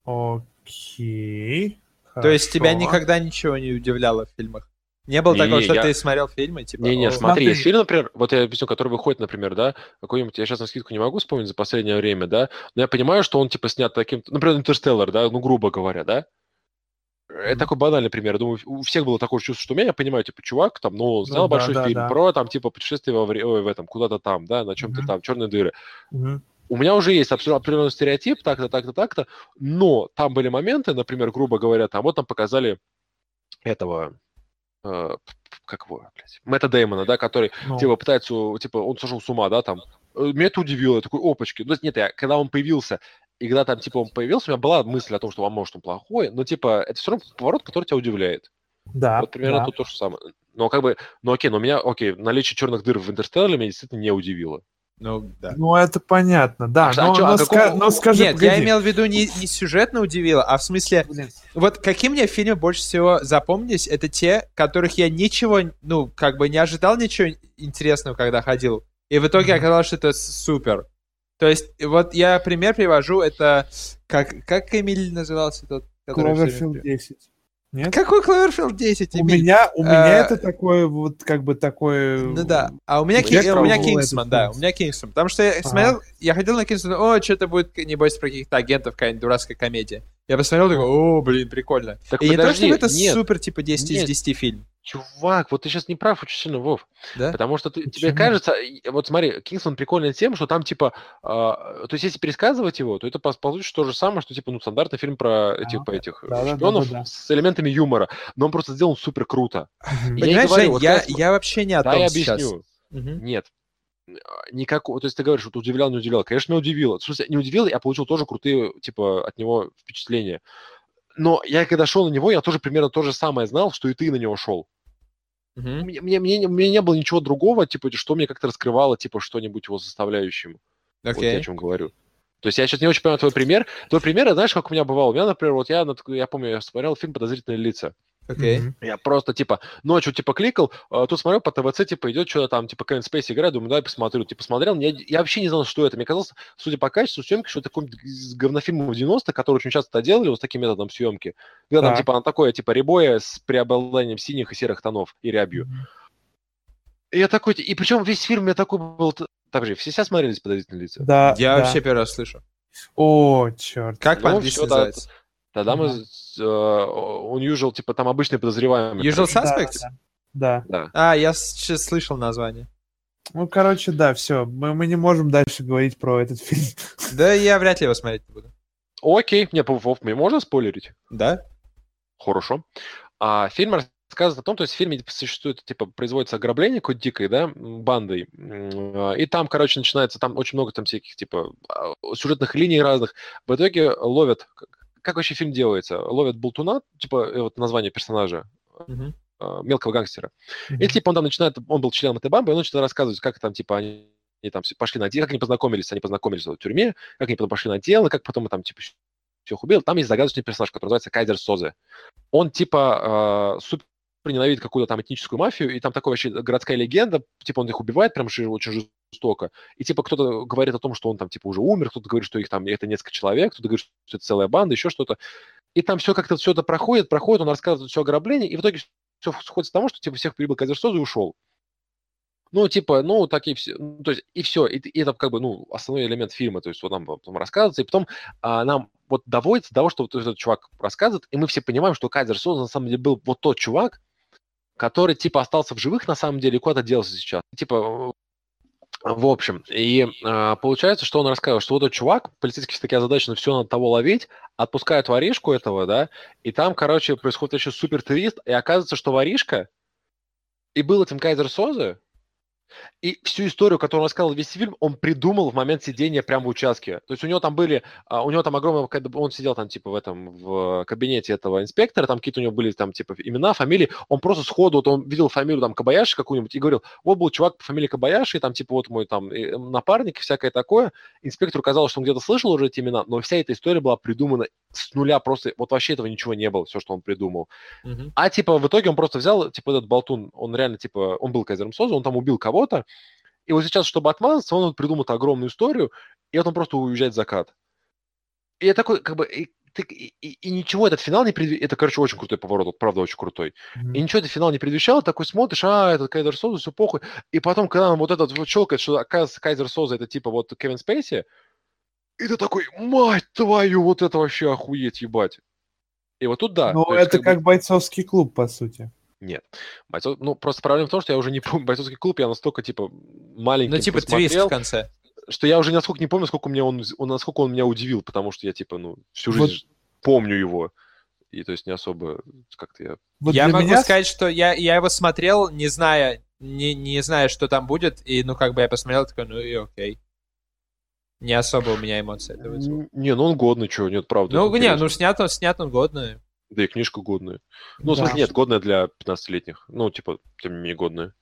Окей. То есть тебя никогда ничего не удивляло в фильмах? Не было Не, такого, не, что я- ты смотрел фильмы, типа... Не-не, «О, смотри, Смотри. есть фильм, например, вот я объясню, который выходит, например, да, какой-нибудь, я сейчас на скидку не могу вспомнить за последнее время, да, но я понимаю, что он, типа, снят таким, например, Интерстеллар, да, ну, грубо говоря, да, это такой банальный пример. Я думаю, у всех было такое чувство, что у меня, я понимаю, типа, чувак, там, ну, он снял Ну большой да, фильм да. про, там, типа, путешествие во вре- ой, в этом, куда-то там, да, на чем-то Мгм. там, черные дыры. Мгм. У меня уже есть определенный стереотип, так-то, так-то, так-то, но там были моменты, например, грубо говоря, там, вот там показали этого, э, как его, блядь, Мэтта Дэймона, да, который Ну, типа пытается, типа, он сошел с ума, да, там. Э, Меня это удивило, я такой, опачки. Ну, нет, я, когда он появился, и когда там, типа, он появился, у меня была мысль о том, что, а может, он плохой, но, типа, это все равно поворот, который тебя удивляет. да, вот примерно да. тут то же самое. Но, как бы, ну, окей, но меня, окей, наличие черных дыр в Интерстелларе меня действительно не удивило. Ну, да. Ну, это понятно, да. А что- а но, а но какого- ска- но скажи, Нет, я погоди. имел в виду не, не сюжетно удивило, а в смысле, Блин, вот какие мне фильмы больше всего запомнились, это те, которых я ничего, ну, как бы не ожидал ничего интересного, когда ходил. И в итоге Мгм. оказалось, что это супер. То есть, вот я пример привожу, это как, как Эмиль назывался тот? Кловерфилд при- 10. Нет? Какой Кловерфилд 10, У Эмиль? меня, у меня Э, это такое, вот, как бы такое... Ну да. А у меня, Я Ки- у меня Кингсман, да, у меня Кингсман. Потому что я смотрел, я ходил на Кингсман, о, что-то будет, небось, про каких-то агентов, какая-нибудь дурацкая комедия. Я посмотрел, такой, о, блин, прикольно. Так И не то, подожди, чтобы это нет. супер, типа, 10 из Нет. 10 фильм. Чувак, вот ты сейчас не прав очень сильно, Вов. Да? Потому что ты- тебе кажется, вот смотри, Кингсман прикольный тем, что там типа, а, то есть если пересказывать его, то это по- получится то же самое, что типа ну стандартный фильм про Да. типа этих э, Да-да-да-да-да. шпионов с элементами юмора, но он просто сделан супер круто. Мгм. [LAUGHS] Я Понимаешь, говорю, Жень, вот я, я вообще не о Да, том я сейчас. объясню. Мгм. Нет. А, Никакого, то есть ты говоришь, что удивлял, не удивлял. Конечно, меня удивило. В смысле, не удивило, я получил тоже крутые, типа, от него впечатления. Но я когда шел на него, я тоже примерно то же самое знал, что и ты на него шел. Мгм. Мне, мне, мне, у меня не было ничего другого, типа, что мне как-то раскрывало, типа, что-нибудь его составляющим. Вот я о чем говорю. То есть я сейчас не очень понимаю твой пример. Твой пример, это знаешь, как у меня бывало? У меня, например, вот я, я помню, я смотрел фильм «Подозрительные лица». Окей. Мгм. Я просто, типа, ночью, типа, кликал, а, тут смотрел по ТВЦ, типа, идет что-то там, типа, Кевин Спейси играет, думаю, давай посмотрю. Типа, смотрел, я, я вообще не знал, что это. Мне казалось, судя по качеству съемки, что это какой-нибудь из говнофильмов 90-х, которые очень часто делали вот с таким методом съемки. Когда там, Так. типа, она такое, типа, ребоя с преобладанием синих и серых тонов и рябью. И я такой, и причем весь фильм у меня такой был... Так же, все сейчас смотрелись «Подозрительные лица»? Да, Я да. вообще первый раз слышу. О, черт. Как Ну, по-английски да? Тогда мы... Мгм. с- э, unusual, типа, там обычные подозреваемые. Usual короче. Да, Suspects? Да. А, я сейчас слышал название. Ну, короче, да, все. Мы, мы не можем дальше говорить про этот фильм. [LAUGHS] Да, я вряд ли его смотреть не буду. Окей, не, Вов, мне можно спойлерить? Да? Хорошо. А, фильм рассказывает о том, то есть в фильме типа, существует, типа, производится ограбление какой-то дикой, да, бандой. А, И там, короче, начинается, там очень много там всяких, типа, а, сюжетных линий разных. В итоге ловят, как- вообще фильм делается? Ловят болтуна, типа, э, вот название персонажа, а, мелкого гангстера. И Мгм. типа он там начинает, он был членом этой бамбы, и он начинает рассказывать, как там типа они, они там все пошли на дело, как они познакомились, они познакомились в тюрьме, как они потом пошли на дело, как потом там типа всех убил. Там есть загадочный персонаж, который называется Кайзер Созе. Он типа э, супер ненавидит какую-то там этническую мафию, и там такая вообще городская легенда, типа он их убивает прям очень жестоко, и типа кто-то говорит о том, что он там типа уже умер, кто-то говорит, что их там это несколько человек, кто-то говорит, что это целая банда, еще что-то. И там все как-то все это проходит, проходит, он рассказывает все ограбление, и в итоге все сходится к тому, что типа всех прибыл Кайзер Созе и ушел. Ну, типа, ну, такие все, ну, то есть, и все, и, и это как бы, ну, основной элемент фильма, то есть, вот нам потом рассказывается, и потом а, нам вот доводится до того, что вот этот чувак рассказывает, и мы все понимаем, что Кайзер Соз на самом деле был вот тот чувак, который, типа, остался в живых на самом деле и куда-то делся сейчас. Типа, В общем, и э, получается, что он рассказывал, что вот этот чувак, полицейский такие озадачены, все надо того ловить, отпускают воришку этого, да, и там, короче, происходит еще супер твист, и оказывается, что воришка и был этим Кайзер Созе, и всю историю, которую он рассказал весь фильм, он придумал в момент сидения прямо в участке. То есть у него там были, а, у него там огромное, он сидел там типа в этом, в кабинете этого инспектора, там какие-то у него были там типа имена, фамилии, он просто сходу, вот он видел фамилию там Кабаяши какую-нибудь и говорил, вот был чувак по фамилии Кабаяши, там типа вот мой там напарник и всякое такое. Инспектору казалось, что он где-то слышал уже эти имена, но вся эта история была придумана с нуля, просто вот вообще этого ничего не было, все, что он придумал. Mm-hmm. А типа в итоге он просто взял, типа этот болтун, он реально типа, он был Кайзером Соза, он там убил кого-то, и вот сейчас, чтобы отмазаться, он придумал огромную историю, и вот он просто уезжает в закат. И я такой, как бы, и, и, и, и ничего этот финал не предвещал. Это, короче, очень крутой поворот, вот, правда, очень крутой. Mm-hmm. И ничего этот финал не предвещал, такой смотришь, а, этот Кайзер Соза, все похуй. И потом, когда он вот этот вот щелкает, что, оказывается, Кайзер Соза это типа вот Кевин Спейси, и ты такой, мать твою, вот это вообще охуеть, ебать. И вот тут да. Ну, это как, как бы... бойцовский клуб, по сути. Нет. Бойцов... Ну, просто проблема в том, что я уже не [LAUGHS] помню. Бойцовский клуб я настолько, типа, маленький Ну, типа, твист в конце. Что я уже насколько не помню, сколько меня он, он, насколько он меня удивил, потому что я, типа, ну, всю жизнь вот. помню его. И, то есть, не особо как-то я... Вот я могу меня... сказать, что я, я его смотрел, не зная, не, не зная, что там будет, и, ну, как бы я посмотрел, такой, ну, и окей. Не особо у меня эмоции. Не, ну он годный, что, нет, правда. Ну, не, ну снят он, снят он годный. Да и книжка годная. Ну, да. в смысле, нет, годная для 15-летних. Ну, типа, тем не менее, годная.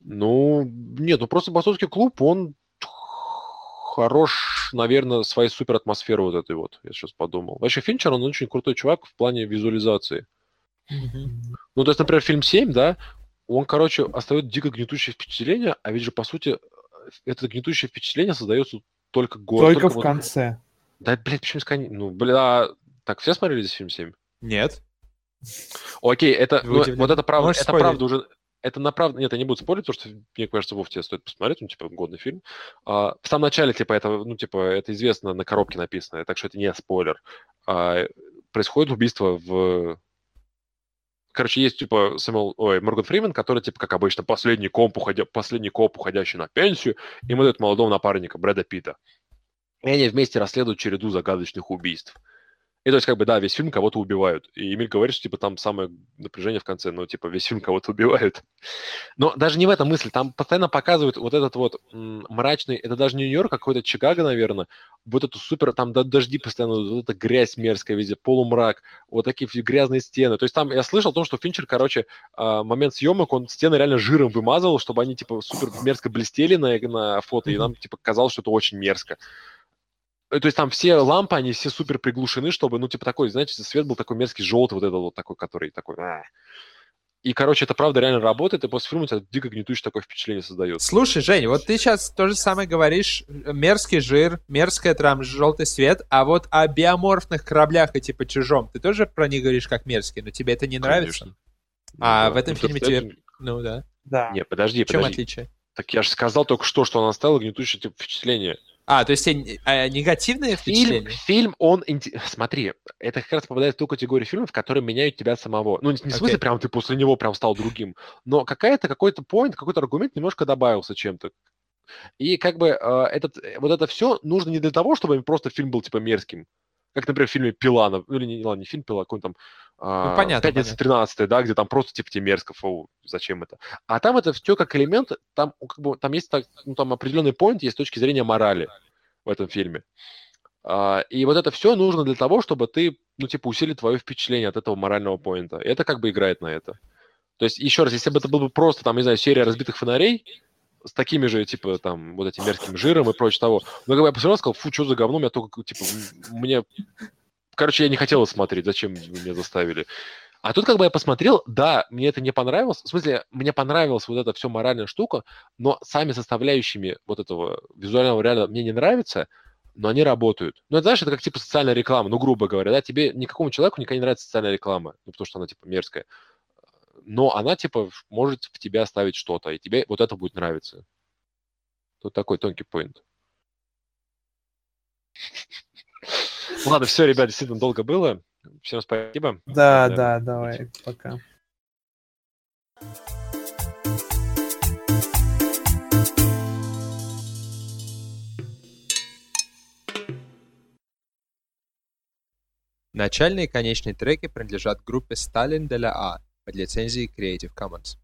Ну, нет, ну просто Басовский клуб, он хорош, наверное, своей супер атмосферы вот этой вот, я сейчас подумал. Вообще, Финчер, он очень крутой чувак в плане визуализации. Mm-hmm. Ну, то есть, например, фильм 7, да, он, короче, оставит дико гнетущее впечатление, а ведь же, по сути, это гнетущее впечатление создается только год. Только, только в вот... конце. Да, блядь, почему искать? Ну, бля, так, все смотрели здесь фильм 7? Нет. Окей, это, ну, вот это правда, Можешь это спорить? правда уже, это на правда, нет, я не буду спорить, потому что, мне кажется, Вов тебе стоит посмотреть, ну, типа, годный фильм. А, в самом начале, типа, это, ну, типа, это известно, на коробке написано, так что это не спойлер. А, происходит убийство в... Короче, есть, типа, Сэмюэл, ой, Морган Фримен, который, типа, как обычно, последний комп, уходя, последний коп, уходящий на пенсию, ему дают молодого напарника Брэда Питта. И они вместе расследуют череду загадочных убийств. И то есть, как бы, да, весь фильм кого-то убивают. И Эмиль говорит, что, типа, там самое напряжение в конце, ну, типа, весь фильм кого-то убивают. [LAUGHS] Но даже не в этом мысль. Там постоянно показывают вот этот вот мрачный, это даже не Нью-Йорк, а какой-то Чикаго, наверное. Вот эту супер, там дожди постоянно, вот эта грязь мерзкая везде, полумрак, вот такие грязные стены. То есть там я слышал о том, что Финчер, короче, а, момент съемок, он стены реально жиром вымазывал, чтобы они, типа, супер мерзко блестели на, на фото, и нам, типа, казалось, что это очень мерзко. Э, то есть там все лампы, они все супер приглушены, чтобы, ну, типа такой, знаете, свет был такой мерзкий, желтый, вот этот вот такой, который такой... А. И, короче, это правда реально работает, и после фильма у тебя дико гнетущее такое впечатление создает. Слушай, Жень, вот ты сейчас то же самое говоришь, мерзкий жир, мерзкая там желтый свет, а вот о биоморфных кораблях и типа чужом, ты тоже про них говоришь как мерзкий, но тебе это не нравится? Конечно. А ну, в этом фильме тебе... Ну да. Да. Не, подожди, в чем подожди. отличие? Так я же сказал только что, что она оставила гнетущее типа, впечатление. А, то есть а, негативные впечатления? Фильм, фильм, он... Смотри, это как раз попадает в ту категорию фильмов, которые меняют тебя самого. Ну, не в смысле, okay. прям ты после него прям стал другим, но какая-то, какой-то point, какой-то аргумент немножко добавился чем-то. И как бы э, этот, вот это все нужно не для того, чтобы просто фильм был типа мерзким. Как, например, в фильме «Пила», ну, или не, ладно, не фильм «Пила», а какой там ну, понятно, «Пятница 13 да, где там просто типа тебе мерзко, фу, зачем это. А там это все как элемент, там, как бы, там есть так, ну, там определенный point есть с точки зрения морали в этом фильме. А, и вот это все нужно для того, чтобы ты, ну, типа, усилить твое впечатление от этого морального поинта. И это как бы играет на это. То есть, еще раз, если бы это был бы просто, там, не знаю, серия разбитых фонарей, с такими же, типа, там, вот этим мерзким жиром и прочее того. Но как бы я посмотрел, сказал, фу, что за говно, меня только, типа, мне... Короче, я не хотел смотреть, зачем меня заставили. А тут как бы я посмотрел, да, мне это не понравилось. В смысле, мне понравилась вот эта все моральная штука, но сами составляющими вот этого визуального реально мне не нравится, но они работают. Ну, это, знаешь, это как типа социальная реклама, ну, грубо говоря, да, тебе никакому человеку никогда не нравится социальная реклама, ну, потому что она, типа, мерзкая. Но она, типа, может в тебя оставить что-то, и тебе вот это будет нравиться. Тут такой тонкий поинт. Ну ладно, все, ребят, действительно долго было. Всем спасибо. Да, да, да давай, пока. Начальные и конечные треки принадлежат группе Сталин для А под лицензией Creative Commons.